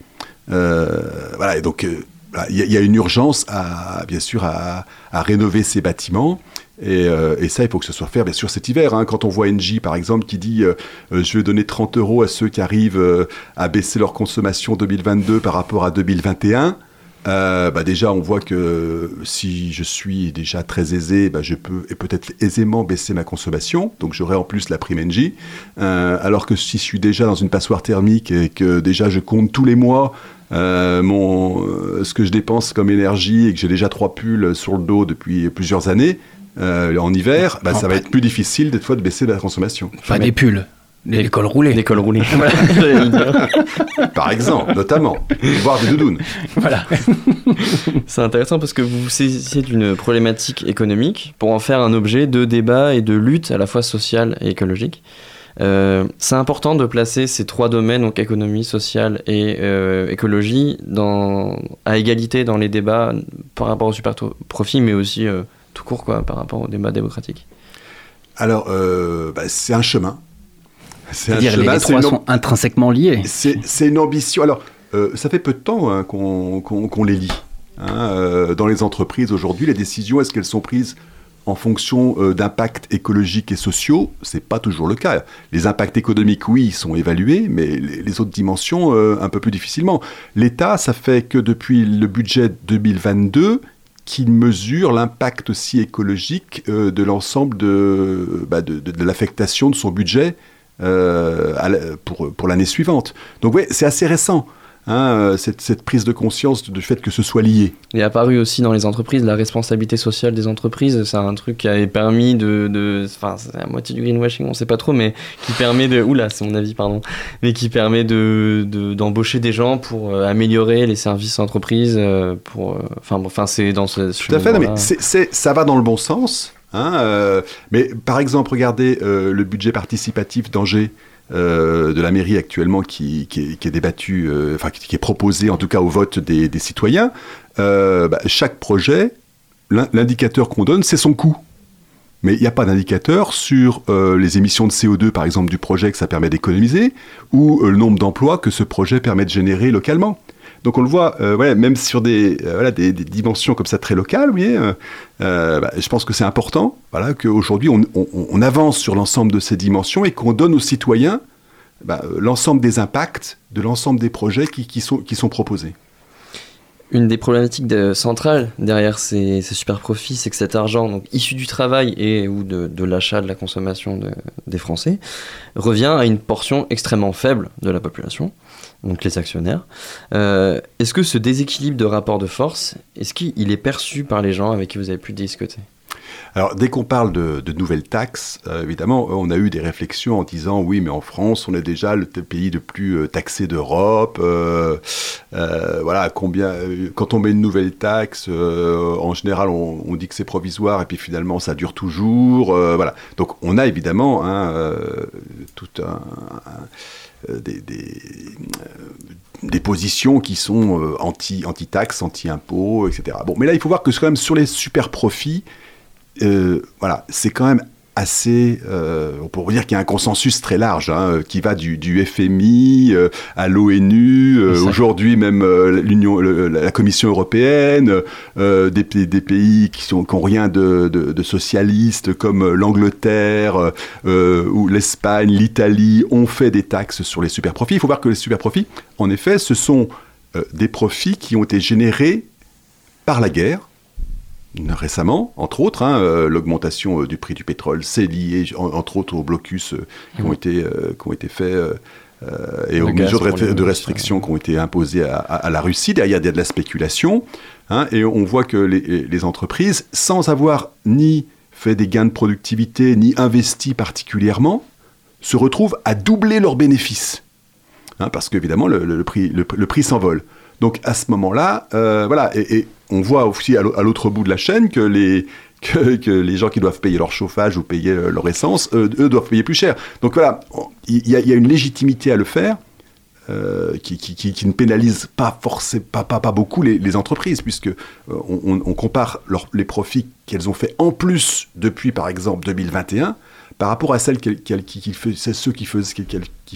Euh, voilà, et donc euh, il y, a- il y a une urgence à, bien sûr, à, rénover ces bâtiments. Et, euh, et ça, il faut que ce soit fait, bien sûr, cet hiver. hein. Quand on voit Engie, par exemple, qui dit euh, euh, Je vais donner 30 euros à ceux qui arrivent à baisser leur consommation 2022 par rapport à 2021 », Euh, bah déjà, on voit que si je suis déjà très aisé, bah je peux et peut-être aisément baisser ma consommation. Donc j'aurai en plus la prime NJ. Alors que si je suis déjà dans une passoire thermique et que déjà je compte tous les mois euh, mon, euh, ce que je dépense comme énergie et que j'ai déjà trois pulls sur le dos depuis plusieurs années, euh, en hiver, bah, ça va être plus difficile des fois de baisser la consommation. Pas des pulls. Des cols roulés. Des cols roulés. Par exemple, notamment. Voire des doudounes. Voilà. C'est intéressant parce que vous vous saisissez d'une problématique économique pour en faire un objet de débat et de lutte à la fois sociale et écologique. Euh, c'est important de placer ces trois domaines, donc économie, sociale et euh, écologie, dans, à égalité dans les débats par rapport au super profit, mais aussi euh, tout court quoi, par rapport au débat démocratique. Alors, euh, bah, c'est un chemin. C'est un C'est-à-dire les, les c'est trois une- sont intrinsèquement liés. C'est c'est une ambition. Alors, euh, ça fait peu de temps hein, qu'on qu'on- qu'on les lit. hein. Euh, dans les entreprises aujourd'hui, les décisions, est-ce qu'elles sont prises en fonction euh, d'impacts écologiques et sociaux C'est pas toujours le cas. Les impacts économiques, oui, sont évalués, mais les, autres dimensions, euh, un peu plus difficilement. L'État, ça fait que depuis le budget 2022, qu'il mesure l'impact aussi écologique euh, de l'ensemble de, bah, de, l'affectation de son budget pour, pour l'année suivante. Donc oui, c'est assez récent, hein, euh, cette, cette prise de conscience du fait que ce soit lié. Il est apparu aussi dans les entreprises la responsabilité sociale des entreprises. C'est un truc qui avait permis de. de- Enfin, c'est à moitié du greenwashing, on sait pas trop, mais qui permet de. Oula, c'est mon avis, pardon. Mais qui permet de, de- d'embaucher des gens pour euh, améliorer les services entreprises. euh, pour, Enfin, c'est dans ce. Tout à fait, mais ça va dans le bon sens. hein, euh, mais par exemple, regardez euh, le budget participatif d'Angers. Euh, de la mairie actuellement qui, qui est, euh, enfin qui, est proposé en tout cas au vote des, citoyens, euh, bah, chaque projet, l'in- l'indicateur qu'on donne, c'est son coût. Mais il n'y a pas d'indicateur sur les émissions de CO2, par exemple, du projet que ça permet d'économiser, ou le nombre d'emplois que ce projet permet de générer localement. Donc on le voit, euh, même sur des, euh, des, dimensions comme ça très locales, vous euh, bah, je pense que c'est important voilà, qu'aujourd'hui on, avance sur l'ensemble de ces dimensions et qu'on donne aux citoyens bah, l'ensemble des impacts de l'ensemble des projets qui, sont, proposés. Une des problématiques centrales derrière ces, ces super profits, c'est que cet argent, issu du travail et ou de, l'achat, de la consommation de- des Français, revient à une portion extrêmement faible de la population, donc les actionnaires. Euh, est-ce que ce déséquilibre de rapport de force, est-ce qu'il est perçu par les gens avec qui vous avez pu discuter Alors, dès qu'on parle de, nouvelles taxes, euh, évidemment, on a eu des réflexions en disant oui, mais en France, on est déjà le pays le plus euh, taxé d'Europe. voilà, combien Quand on met une nouvelle taxe, en général, on, dit que c'est provisoire et puis finalement, ça dure toujours. voilà. Donc, on a évidemment hein, tout un, des, des, euh, des positions qui sont euh, anti, anti-taxes, anti-impôts, etc. Bon, mais là, il faut voir que quand même sur les super profits, euh, voilà, c'est quand même assez, euh, on pourrait dire qu'il y a un consensus très large hein, qui va du, du FMI euh, à l'ONU, euh, aujourd'hui même euh, l'Union, la Commission européenne, euh, des, pays- des pays qui sont qui ont rien de, de, de socialistes comme euh, l'Angleterre euh, ou l'Espagne, l'Italie ont fait des taxes sur les super profits. Il faut voir que les super profits, en effet, ce sont euh, des profits qui ont été générés par la guerre récemment, entre autres, hein, euh, l'augmentation euh, du prix du pétrole, c'est lié, en- entre autres, aux blocus euh, qui, ont été, qui ont été faits et Le aux mesures de, restri- restriction qui ont été imposées à, à- à la Russie. Derrière, il y a de la spéculation. hein, et on voit que les, les entreprises, sans avoir ni fait des gains de productivité, ni investi particulièrement, se retrouvent à doubler leurs bénéfices. Hein, parce qu'évidemment, le, le- le prix, le, le prix s'envole. Donc à ce moment-là, euh, voilà, et, et on voit aussi à l'au- à l'autre bout de la chaîne que les, que, les gens qui doivent payer leur chauffage ou payer euh, leur essence, eux doivent payer plus cher. Donc voilà, il y, a- une légitimité à le faire. euh, qui, ne pénalise pas forcément pas, beaucoup les, entreprises puisque euh, on, compare les profits qu'elles ont fait en plus depuis par exemple 2021 par rapport à celles qu'elles- faisaient, ceux qui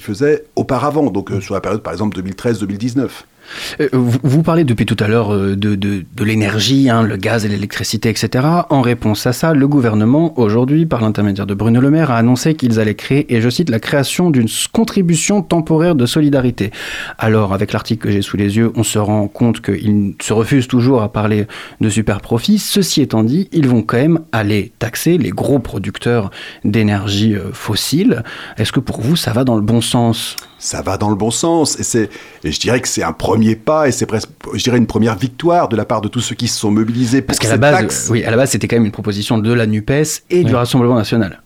faisaient, auparavant donc sur la période par exemple 2013-2019 Euh, vous, vous parlez depuis tout à l'heure euh, de, de, l'énergie, hein, le gaz et l'électricité, etc. En réponse à ça, le gouvernement, aujourd'hui, par l'intermédiaire de Bruno Le Maire, a annoncé qu'ils allaient créer, et je cite, la création d'une contribution temporaire de solidarité. Alors, avec l'article que j'ai sous les yeux, on se rend compte qu'ils se refusent toujours à parler de super profits. Ceci étant dit, ils vont quand même aller taxer les gros producteurs d'énergie euh, fossile. Est-ce que pour vous, ça va dans le bon sens? Ça va dans le bon sens et et je dirais que c'est un premier pas et c'est presque je dirais une première victoire de la part de tous ceux qui se sont mobilisés pour Parce qu'à la cette base, taxe. oui, à la base, c'était quand même une proposition de la Nupes et du. Rassemblement national.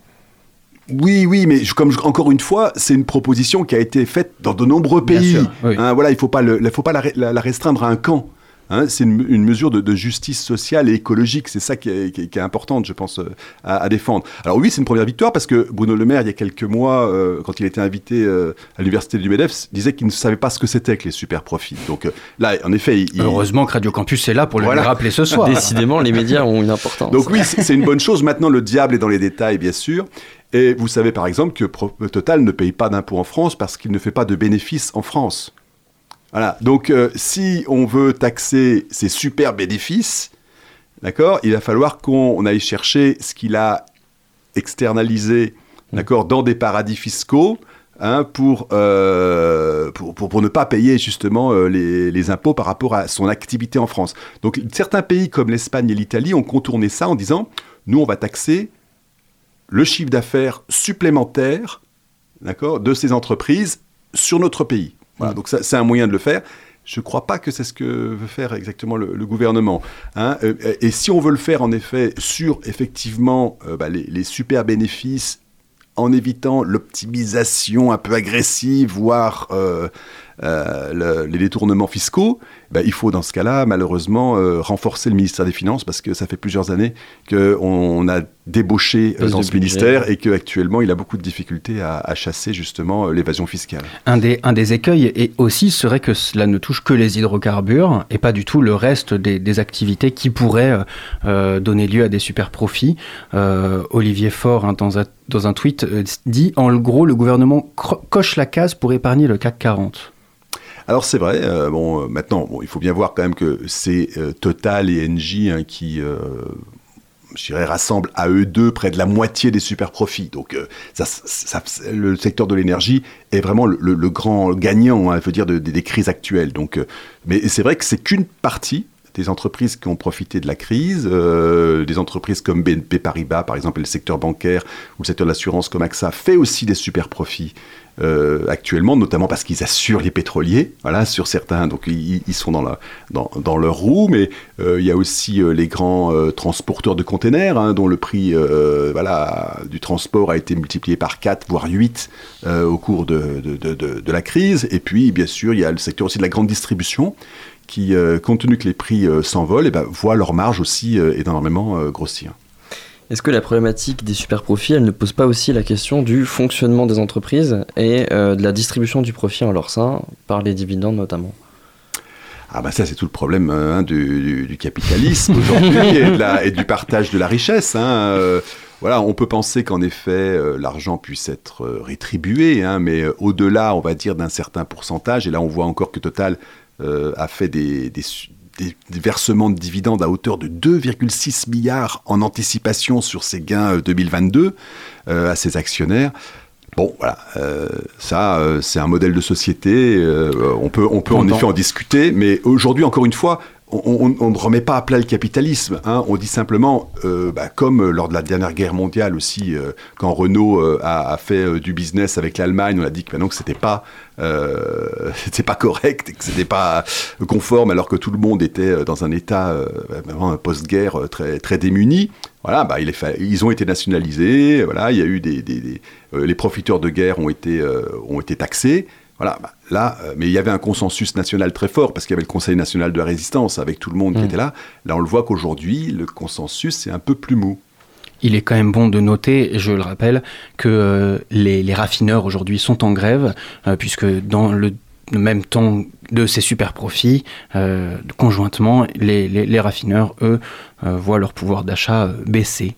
Oui, oui, mais je- comme je- encore une fois, c'est une proposition qui a été faite dans de nombreux Bien pays. sûr, oui. Hein, voilà, il faut pas le, faut pas la, re- la- la restreindre à un camp. Hein, c'est une, une mesure de, de justice sociale et écologique. C'est ça qui est, qui est- qui est importante, je pense, euh, à, à défendre. Alors oui, c'est une première victoire parce que Bruno Le Maire, il y a quelques mois, euh, quand il était invité euh, à l'université du MEDEF, disait qu'il ne savait pas ce que c'était que les super profits. Donc euh, là, en effet, il, Heureusement que Radio Campus est là pour le Voilà. rappeler ce soir. Décidément, les médias ont une importance. Donc oui, c'est une bonne chose. Maintenant, le diable est dans les détails, bien sûr. Et vous savez, par exemple, que Total ne paye pas d'impôts en France parce qu'il ne fait pas de bénéfices en France. Voilà. Donc, euh, si on veut taxer ces super bénéfices, d'accord, il va falloir qu'on on aille chercher ce qu'il a externalisé, d'accord, dans des paradis fiscaux. hein, pour, euh, pour, pour, pour ne pas payer justement euh, les, les impôts par rapport à son activité en France. Donc certains pays comme l'Espagne et l'Italie ont contourné ça en disant, nous on va taxer le chiffre d'affaires supplémentaire d'accord, de ces entreprises sur notre pays. Voilà, donc ça, c'est un moyen de le faire. Je ne crois pas que c'est ce que veut faire exactement le, le gouvernement. hein. Euh, et si on veut le faire en effet sur effectivement euh, bah, les, les super bénéfices en évitant l'optimisation un peu agressive, voire euh, euh, le- les détournements fiscaux, ben, il faut dans ce cas-là, malheureusement, euh, renforcer le ministère des Finances parce que ça fait plusieurs années qu'on on a débauché euh, dans ce budget. ministère et qu'actuellement, il a beaucoup de difficultés à, à chasser justement l'évasion fiscale. Un des, un des écueils et aussi serait que cela ne touche que les hydrocarbures et pas du tout le reste des, des activités qui pourraient donner lieu à des super profits. Olivier Faure, hein, dans, un, dans un tweet, dit en gros, le gouvernement coche la case pour épargner le CAC 40. Alors c'est vrai, euh, bon, euh, maintenant, bon, il faut bien voir quand même que c'est euh, Total et Engie hein, qui, je dirais, rassemblent à eux deux près de la moitié des super profits. Donc le secteur de l'énergie est vraiment le, grand gagnant, hein, je veux dire, de- de- des crises actuelles. Donc, mais c'est vrai que c'est qu'une partie des entreprises qui ont profité de la crise, des entreprises comme BNP Paribas, par exemple, et le secteur bancaire ou le secteur de l'assurance comme AXA fait aussi des super profits euh, actuellement, notamment parce qu'ils assurent les pétroliers, voilà, sur certains, donc ils, sont dans, la, dans, dans leur roue, mais euh, il y a aussi euh, les grands euh, transporteurs de containers, hein, dont le prix voilà, du transport a été multiplié par 4, voire 8 euh, au cours de, de, de- de- la crise, et puis bien sûr, il y a le secteur aussi de la grande distribution, qui, compte tenu que les prix s'envolent, eh ben, voit leur marge aussi énormément grossir. Est-ce que la problématique des super profits, elle ne pose pas aussi la question du fonctionnement des entreprises et euh, de la distribution du profit en leur sein, par les dividendes notamment? Ah bah ça c'est tout le problème euh, hein, du, capitalisme aujourd'hui et, du partage de la richesse. hein. Euh, voilà, on peut penser qu'en effet l'argent puisse être rétribué, hein, mais au-delà, on va dire, d'un certain pourcentage, et là on voit encore que Total a fait des, des- des versements de dividendes à hauteur de 2,6 milliards en anticipation sur ses gains euh, 2022 euh, à ses actionnaires. Bon, voilà, euh, ça, euh, c'est un modèle de société. euh, on peut, on peut en effet en discuter, mais aujourd'hui, encore une fois, on, ne remet pas à plat le capitalisme. hein. On dit simplement, euh, bah, comme euh, lors de la dernière guerre mondiale aussi, euh, quand Renault a, fait du business avec l'Allemagne, on a dit que, bah, non, que c'était pas, c'était pas correct, que c'était pas conforme, alors que tout le monde était dans un état vraiment post-guerre très, très démuni. Voilà, bah, il est ils ont été nationalisés. Voilà, il y a eu des, des- des- les profiteurs de guerre ont été, ont été taxés. Voilà, bah, là, euh, mais il y avait un consensus national très fort parce qu'il y avait le Conseil national de la résistance avec tout le monde qui Mm. était là. Là, on le voit qu'aujourd'hui, le consensus est un peu plus mou. Il est quand même bon de noter, je le rappelle, que euh, les, les raffineurs aujourd'hui sont en grève, euh, puisque dans le, même temps de ces super profits, conjointement, les, les- les raffineurs, eux, voient leur pouvoir d'achat baisser.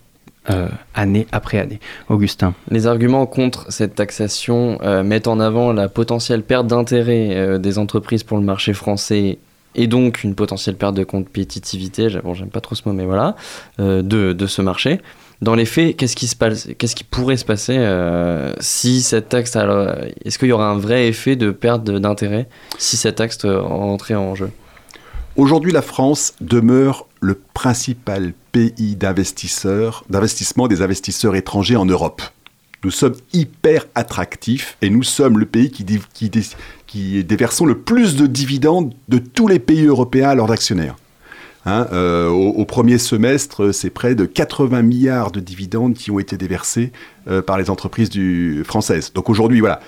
Euh, année après année. Augustin. Les arguments contre cette taxation euh, mettent en avant la potentielle perte d'intérêt euh, des entreprises pour le marché français et donc une potentielle perte de compétitivité, bon, j'aime pas trop ce mot, mais voilà, euh, de, de ce marché. Dans les faits, qu'est-ce qui, se passe, qu'est-ce qui pourrait se passer euh, si cette taxe, est-ce qu'il y aura un vrai effet de perte d'intérêt si cette taxe rentrait en jeu? Aujourd'hui, la France demeure le principal pays d'investisseurs, d'investissement des investisseurs étrangers en Europe. Nous sommes hyper attractifs et nous sommes le pays qui, déversons le plus de dividendes de tous les pays européens à leurs actionnaires. Hein, euh, au, premier semestre, c'est près de 80 milliards de dividendes qui ont été déversés euh, par les entreprises françaises. Donc aujourd'hui, voilà,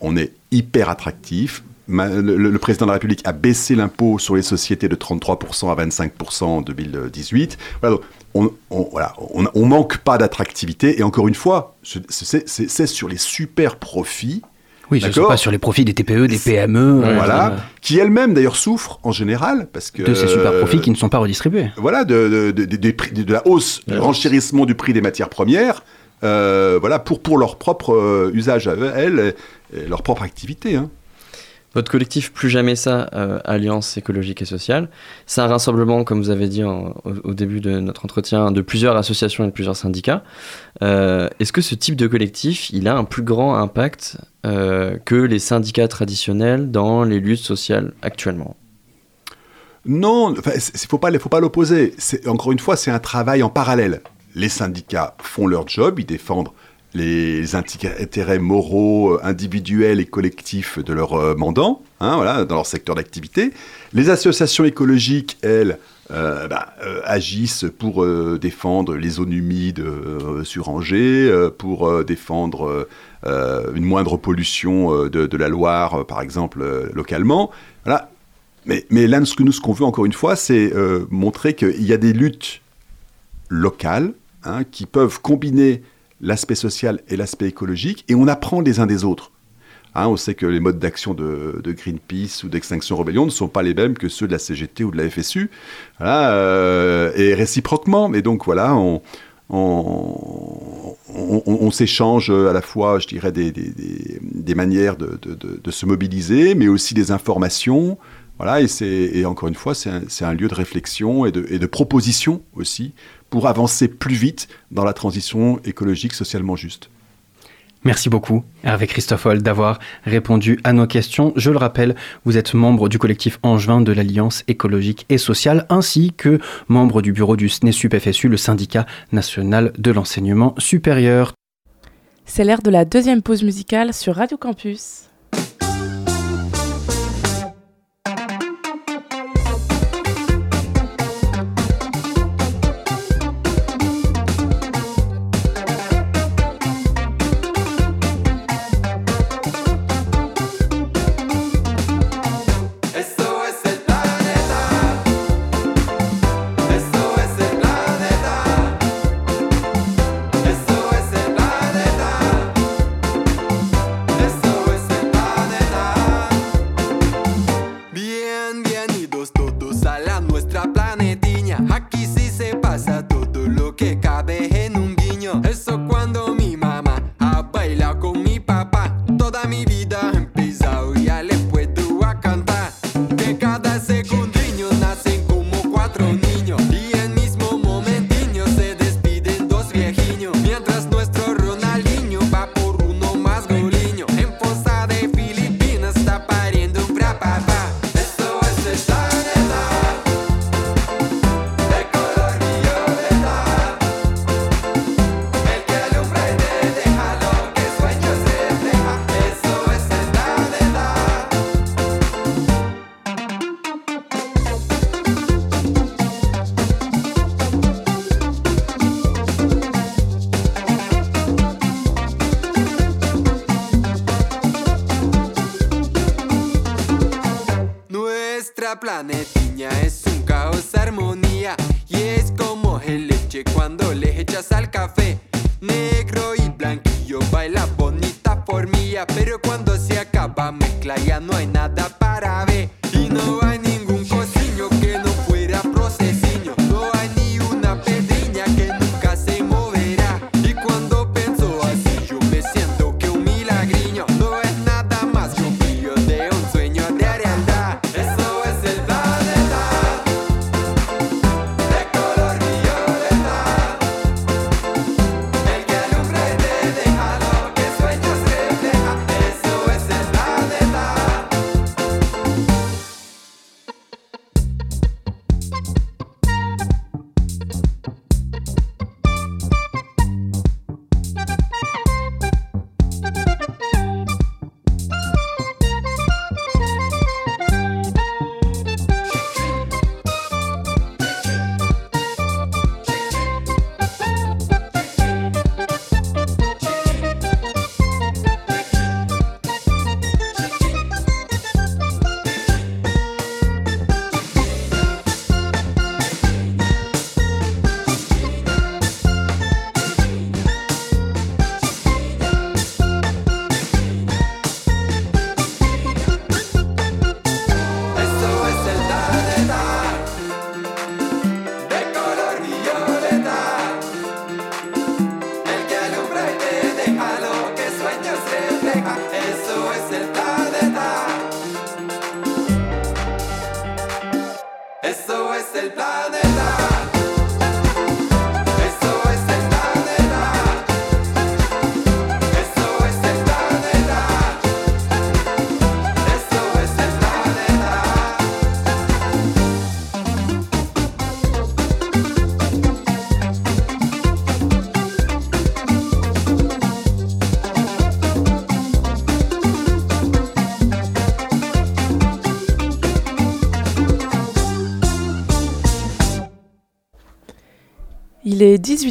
on est hyper attractif. Le, président de la République a baissé l'impôt sur les sociétés de 33% à 25% en 2018. Voilà, donc on, on, voilà, on, on manque pas d'attractivité. Et encore une fois, ce- c'est sur les super profits. Oui, ce ne pas sur les profits des TPE, des PME. euh, Voilà, euh, qui elles-mêmes d'ailleurs souffrent en général parce que de ces super profits qui ne sont pas redistribués. voilà, de, de, de- des prix- de la hausse, du renchérissement du prix des matières premières, euh, voilà, pour, pour leur propre usage à elles, et leur propre activité. hein. Votre collectif Plus Jamais Ça, euh, Alliance écologique et sociale, c'est un rassemblement, comme vous avez dit au, début de notre entretien, de plusieurs associations et de plusieurs syndicats. Euh, Est-ce que ce type de collectif, il a un plus grand impact euh, que les syndicats traditionnels dans les luttes sociales actuellement? Non, il ne faut pas, faut pas l'opposer. Encore une fois, c'est un travail en parallèle. Les syndicats font leur job, ils défendent les intérêts moraux, euh, individuels et collectifs de leurs euh, mandants, hein, voilà, dans leur secteur d'activité. Les associations écologiques, elles, euh, bah, agissent pour défendre les zones humides sur Angers, pour défendre une moindre pollution de, la Loire, par exemple, localement. Voilà. Mais, mais là, ce que nous, ce qu'on veut, encore une fois, c'est montrer qu'il y a des luttes locales hein, qui peuvent combiner l'aspect social et l'aspect écologique, et on apprend les uns des autres. Hein, on sait que les modes d'action de, Greenpeace ou d'Extinction Rebellion ne sont pas les mêmes que ceux de la CGT ou de la FSU, euh, et réciproquement. Mais donc voilà, on, s'échange à la fois, je dirais, des, manières de se mobiliser, mais aussi des informations. Voilà, et, c'est, et encore une fois, c'est un, lieu de réflexion et de, et de proposition aussi pour avancer plus vite dans la transition écologique socialement juste. Merci beaucoup, Hervé Christoffel, d'avoir répondu à nos questions. Je le rappelle, vous êtes membre du collectif Angevin de l'Alliance écologique et sociale, ainsi que membre du bureau du SNESUP-FSU, le syndicat national de l'enseignement supérieur. C'est l'heure de la deuxième pause musicale sur Radio Campus.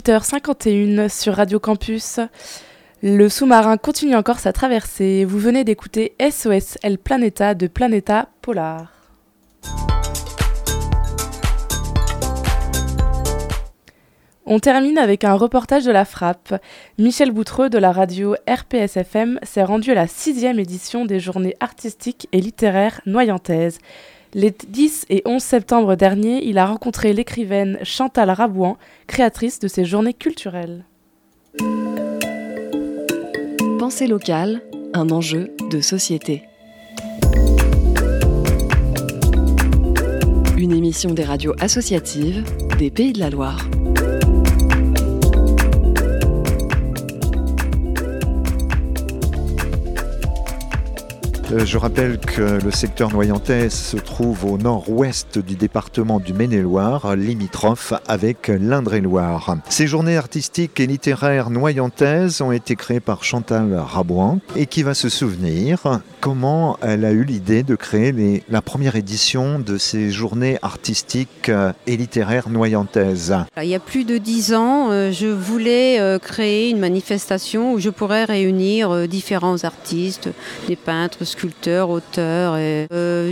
18h51 sur Radio Campus. Le sous-marin continue encore sa traversée. Vous venez d'écouter SOS El Planeta de Planeta Polar. On termine avec un reportage de la Frappe. Michel Boutreux de la radio RPSFM s'est rendu à la sixième édition des journées artistiques et littéraires noyantaises. Les 10 et 11 septembre dernier, il a rencontré l'écrivaine Chantal Rabouan, créatrice de ces journées culturelles. Pensée locale, un enjeu de société. Une émission des radios associatives des Pays de la Loire. Je rappelle que le secteur noyantais se trouve au nord-ouest du département du Maine-et-Loire, limitrophe avec l'Indre-et-Loire. Ces journées artistiques et littéraires noyantaises ont été créées par Chantal Rabouin et qui va se souvenir comment elle a eu l'idée de créer la première édition de ces journées artistiques euh, et littéraires noyantaises? Il y a plus de dix ans, euh, je voulais euh, créer une manifestation où je pourrais réunir différents artistes, des peintres, sculpteurs, auteurs,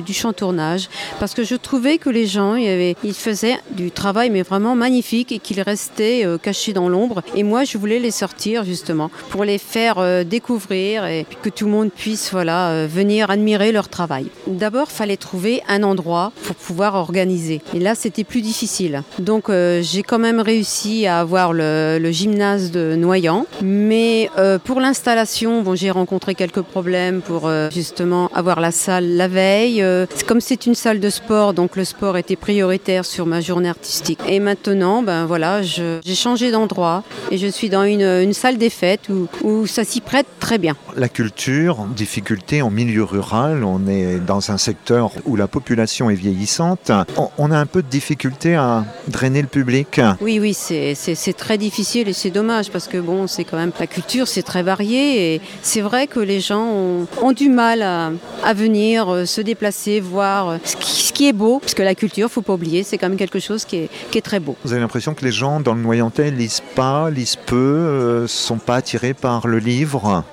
du chantournage, parce que je trouvais que les gens, il y ils faisaient du travail mais vraiment magnifique et qu'ils restaient cachés dans l'ombre. Et moi, je voulais les sortir justement pour les faire découvrir et que tout le monde puisse voilà venir admirer leur travail. D'abord, fallait trouver un endroit pour pouvoir organiser. Et là, c'était plus difficile. Donc, euh, j'ai quand même réussi à avoir le, gymnase de Noyant. Mais euh, pour l'installation, bon, j'ai rencontré quelques problèmes pour euh, justement avoir la salle la veille. Comme c'est une salle de sport, donc le sport était prioritaire sur ma journée artistique. Et maintenant, ben voilà, j'ai changé d'endroit et je suis dans une, une salle des fêtes où, où ça s'y prête très bien. La culture, difficulté en milieu rural, on est dans un secteur où la population est vieillissante. On- a un peu de difficulté à drainer le public. Oui, oui, c'est- très difficile et c'est dommage parce que bon, c'est quand même la culture, c'est très varié et c'est vrai que les gens ont, ont du mal à, à venir euh, se déplacer, voir euh, ce qui, ce qui est beau, parce que la culture, faut pas oublier, c'est quand même quelque chose qui est, qui est très beau. Vous avez l'impression que les gens dans le Noyantais lisent pas, lisent peu, euh, sont pas attirés par le livre?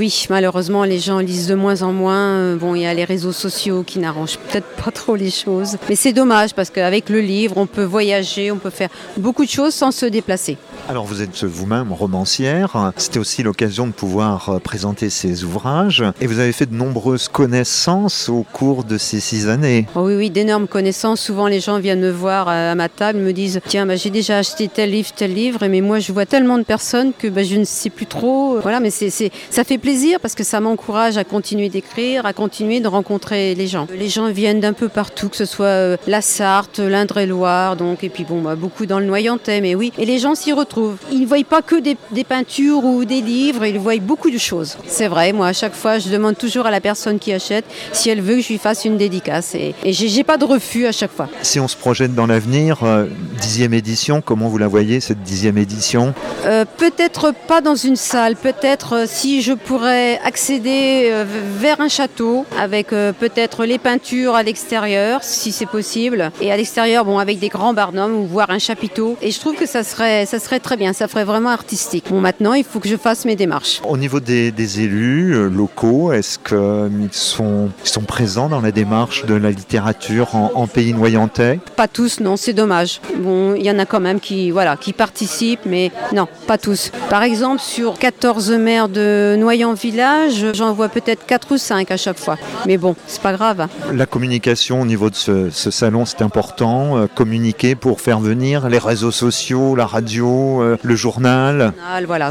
Oui, malheureusement, les gens lisent de moins en moins. Euh, Bon, il y a les réseaux sociaux qui n'arrangent peut-être pas trop les choses. Mais c'est dommage parce qu'avec le livre, on peut voyager, on peut faire beaucoup de choses sans se déplacer. Alors vous êtes vous-même romancière, c'était aussi l'occasion de pouvoir euh, présenter ces ouvrages et vous avez fait de nombreuses connaissances au cours de ces six années. Oh oui, oui, d'énormes connaissances. Souvent, les gens viennent me voir à, à ma table, me disent Tiens, bah, j'ai déjà acheté tel livre, tel livre, mais moi, je vois tellement de personnes que bah, je ne sais plus trop. Voilà, mais ça fait plaisir parce que ça m'encourage à continuer d'écrire, à continuer de rencontrer les gens. Les gens viennent d'un peu partout, que ce soit euh, la Sarthe, l'Indre-et-Loire, donc, et puis bon, bah, beaucoup dans le Noyantais, mais oui. Et les gens s'y retrouvent. Ils ne voient pas que des, des peintures ou des livres, ils voient beaucoup de choses. C'est vrai, moi, à chaque fois, je demande toujours à la personne qui achète si elle veut que je lui fasse une dédicace. Et, et j'ai, pas de refus à chaque fois. Si on se projette dans l'avenir, euh, dixième édition, comment vous la voyez cette dixième édition? Euh, peut-être pas dans une salle, peut-être euh, si je pourrais accéder euh, vers un château avec euh, peut-être les peintures à l'extérieur, si c'est possible, et à l'extérieur, bon, avec des grands barnums ou voir un chapiteau. Et je trouve que ça serait, ça serait très bien, ça ferait vraiment artistique. Bon, maintenant, il faut que je fasse mes démarches. Au niveau des, des élus euh, locaux, est-ce qu'ils sont, ils sont présents dans la démarche de la littérature en, en pays noyantais? Pas tous, non, c'est dommage. Bon, il y en a quand même qui, voilà, qui participent, mais non, pas tous. Par exemple, sur 14 maires de Noyant Village, j'en vois peut-être 4 ou 5 à chaque fois. Mais bon, c'est pas grave. hein. La communication au niveau de ce, ce salon, c'est important. euh, communiquer pour faire venir les réseaux sociaux, la radio, euh, le journal.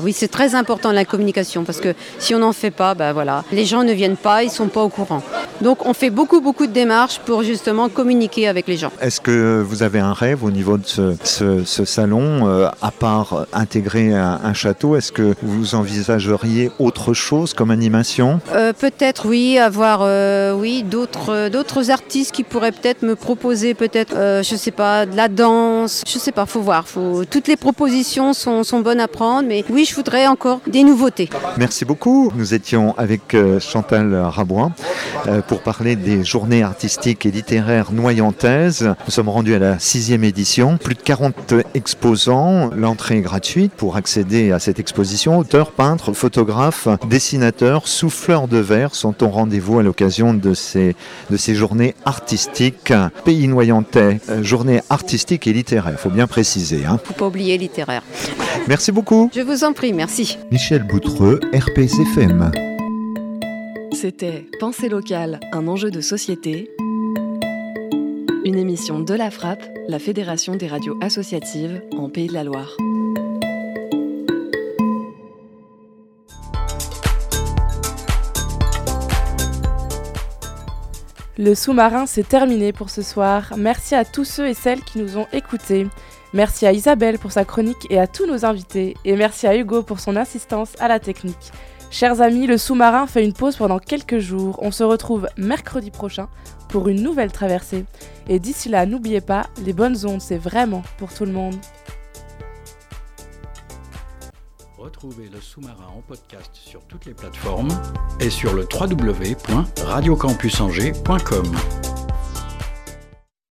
Oui, c'est très important la communication parce que si on n'en fait pas, ben les gens ne viennent pas, ils sont pas au courant. Donc on fait beaucoup beaucoup de démarches pour justement communiquer avec les gens. Est-ce que vous avez un rêve au niveau de ce, ce- ce salon, euh, à part intégrer un, un château Est-ce que vous envisageriez autre chose comme animation? Euh, peut-être oui, avoir euh, oui d'autres d'autres artistes qui pourraient peut-être me proposer peut-être je sais pas de la danse, je sais pas, faut voir, faut toutes les propositions sont, sont bonnes à prendre, mais oui je voudrais encore des nouveautés. Merci beaucoup. Nous étions avec Chantal Rabouin, pour parler des journées artistiques et littéraires noyantaises. Nous sommes rendus à la sixième édition. Plus de 40 exposants. L'entrée est gratuite pour accéder à cette exposition. Auteurs, peintres, photographes, dessinateurs, souffleurs de verre sont au rendez-vous à l'occasion de ces, de ces journées artistiques. Pays noyantais, euh, journée artistique et littéraire, faut bien préciser. Hein. Faut pas oublier littéraire. Merci beaucoup. Je vous en prie, merci. Michel Boutreux, RPCFM. C'était Pensée locale, un enjeu de société. Une émission de la Frappe, la Fédération des radios associatives en Pays de la Loire. Le sous-marin, c'est terminé pour ce soir. Merci à tous ceux et celles qui nous ont écoutés. Merci à Isabelle pour sa chronique et à tous nos invités. Et merci à Hugo pour son assistance à la technique. Chers amis, le sous-marin fait une pause pendant quelques jours. On se retrouve mercredi prochain pour une nouvelle traversée. Et d'ici là, n'oubliez pas, les bonnes ondes, c'est vraiment pour tout le monde. Retrouvez le sous-marin en podcast sur toutes les plateformes et sur le www.radiocampusangers.com.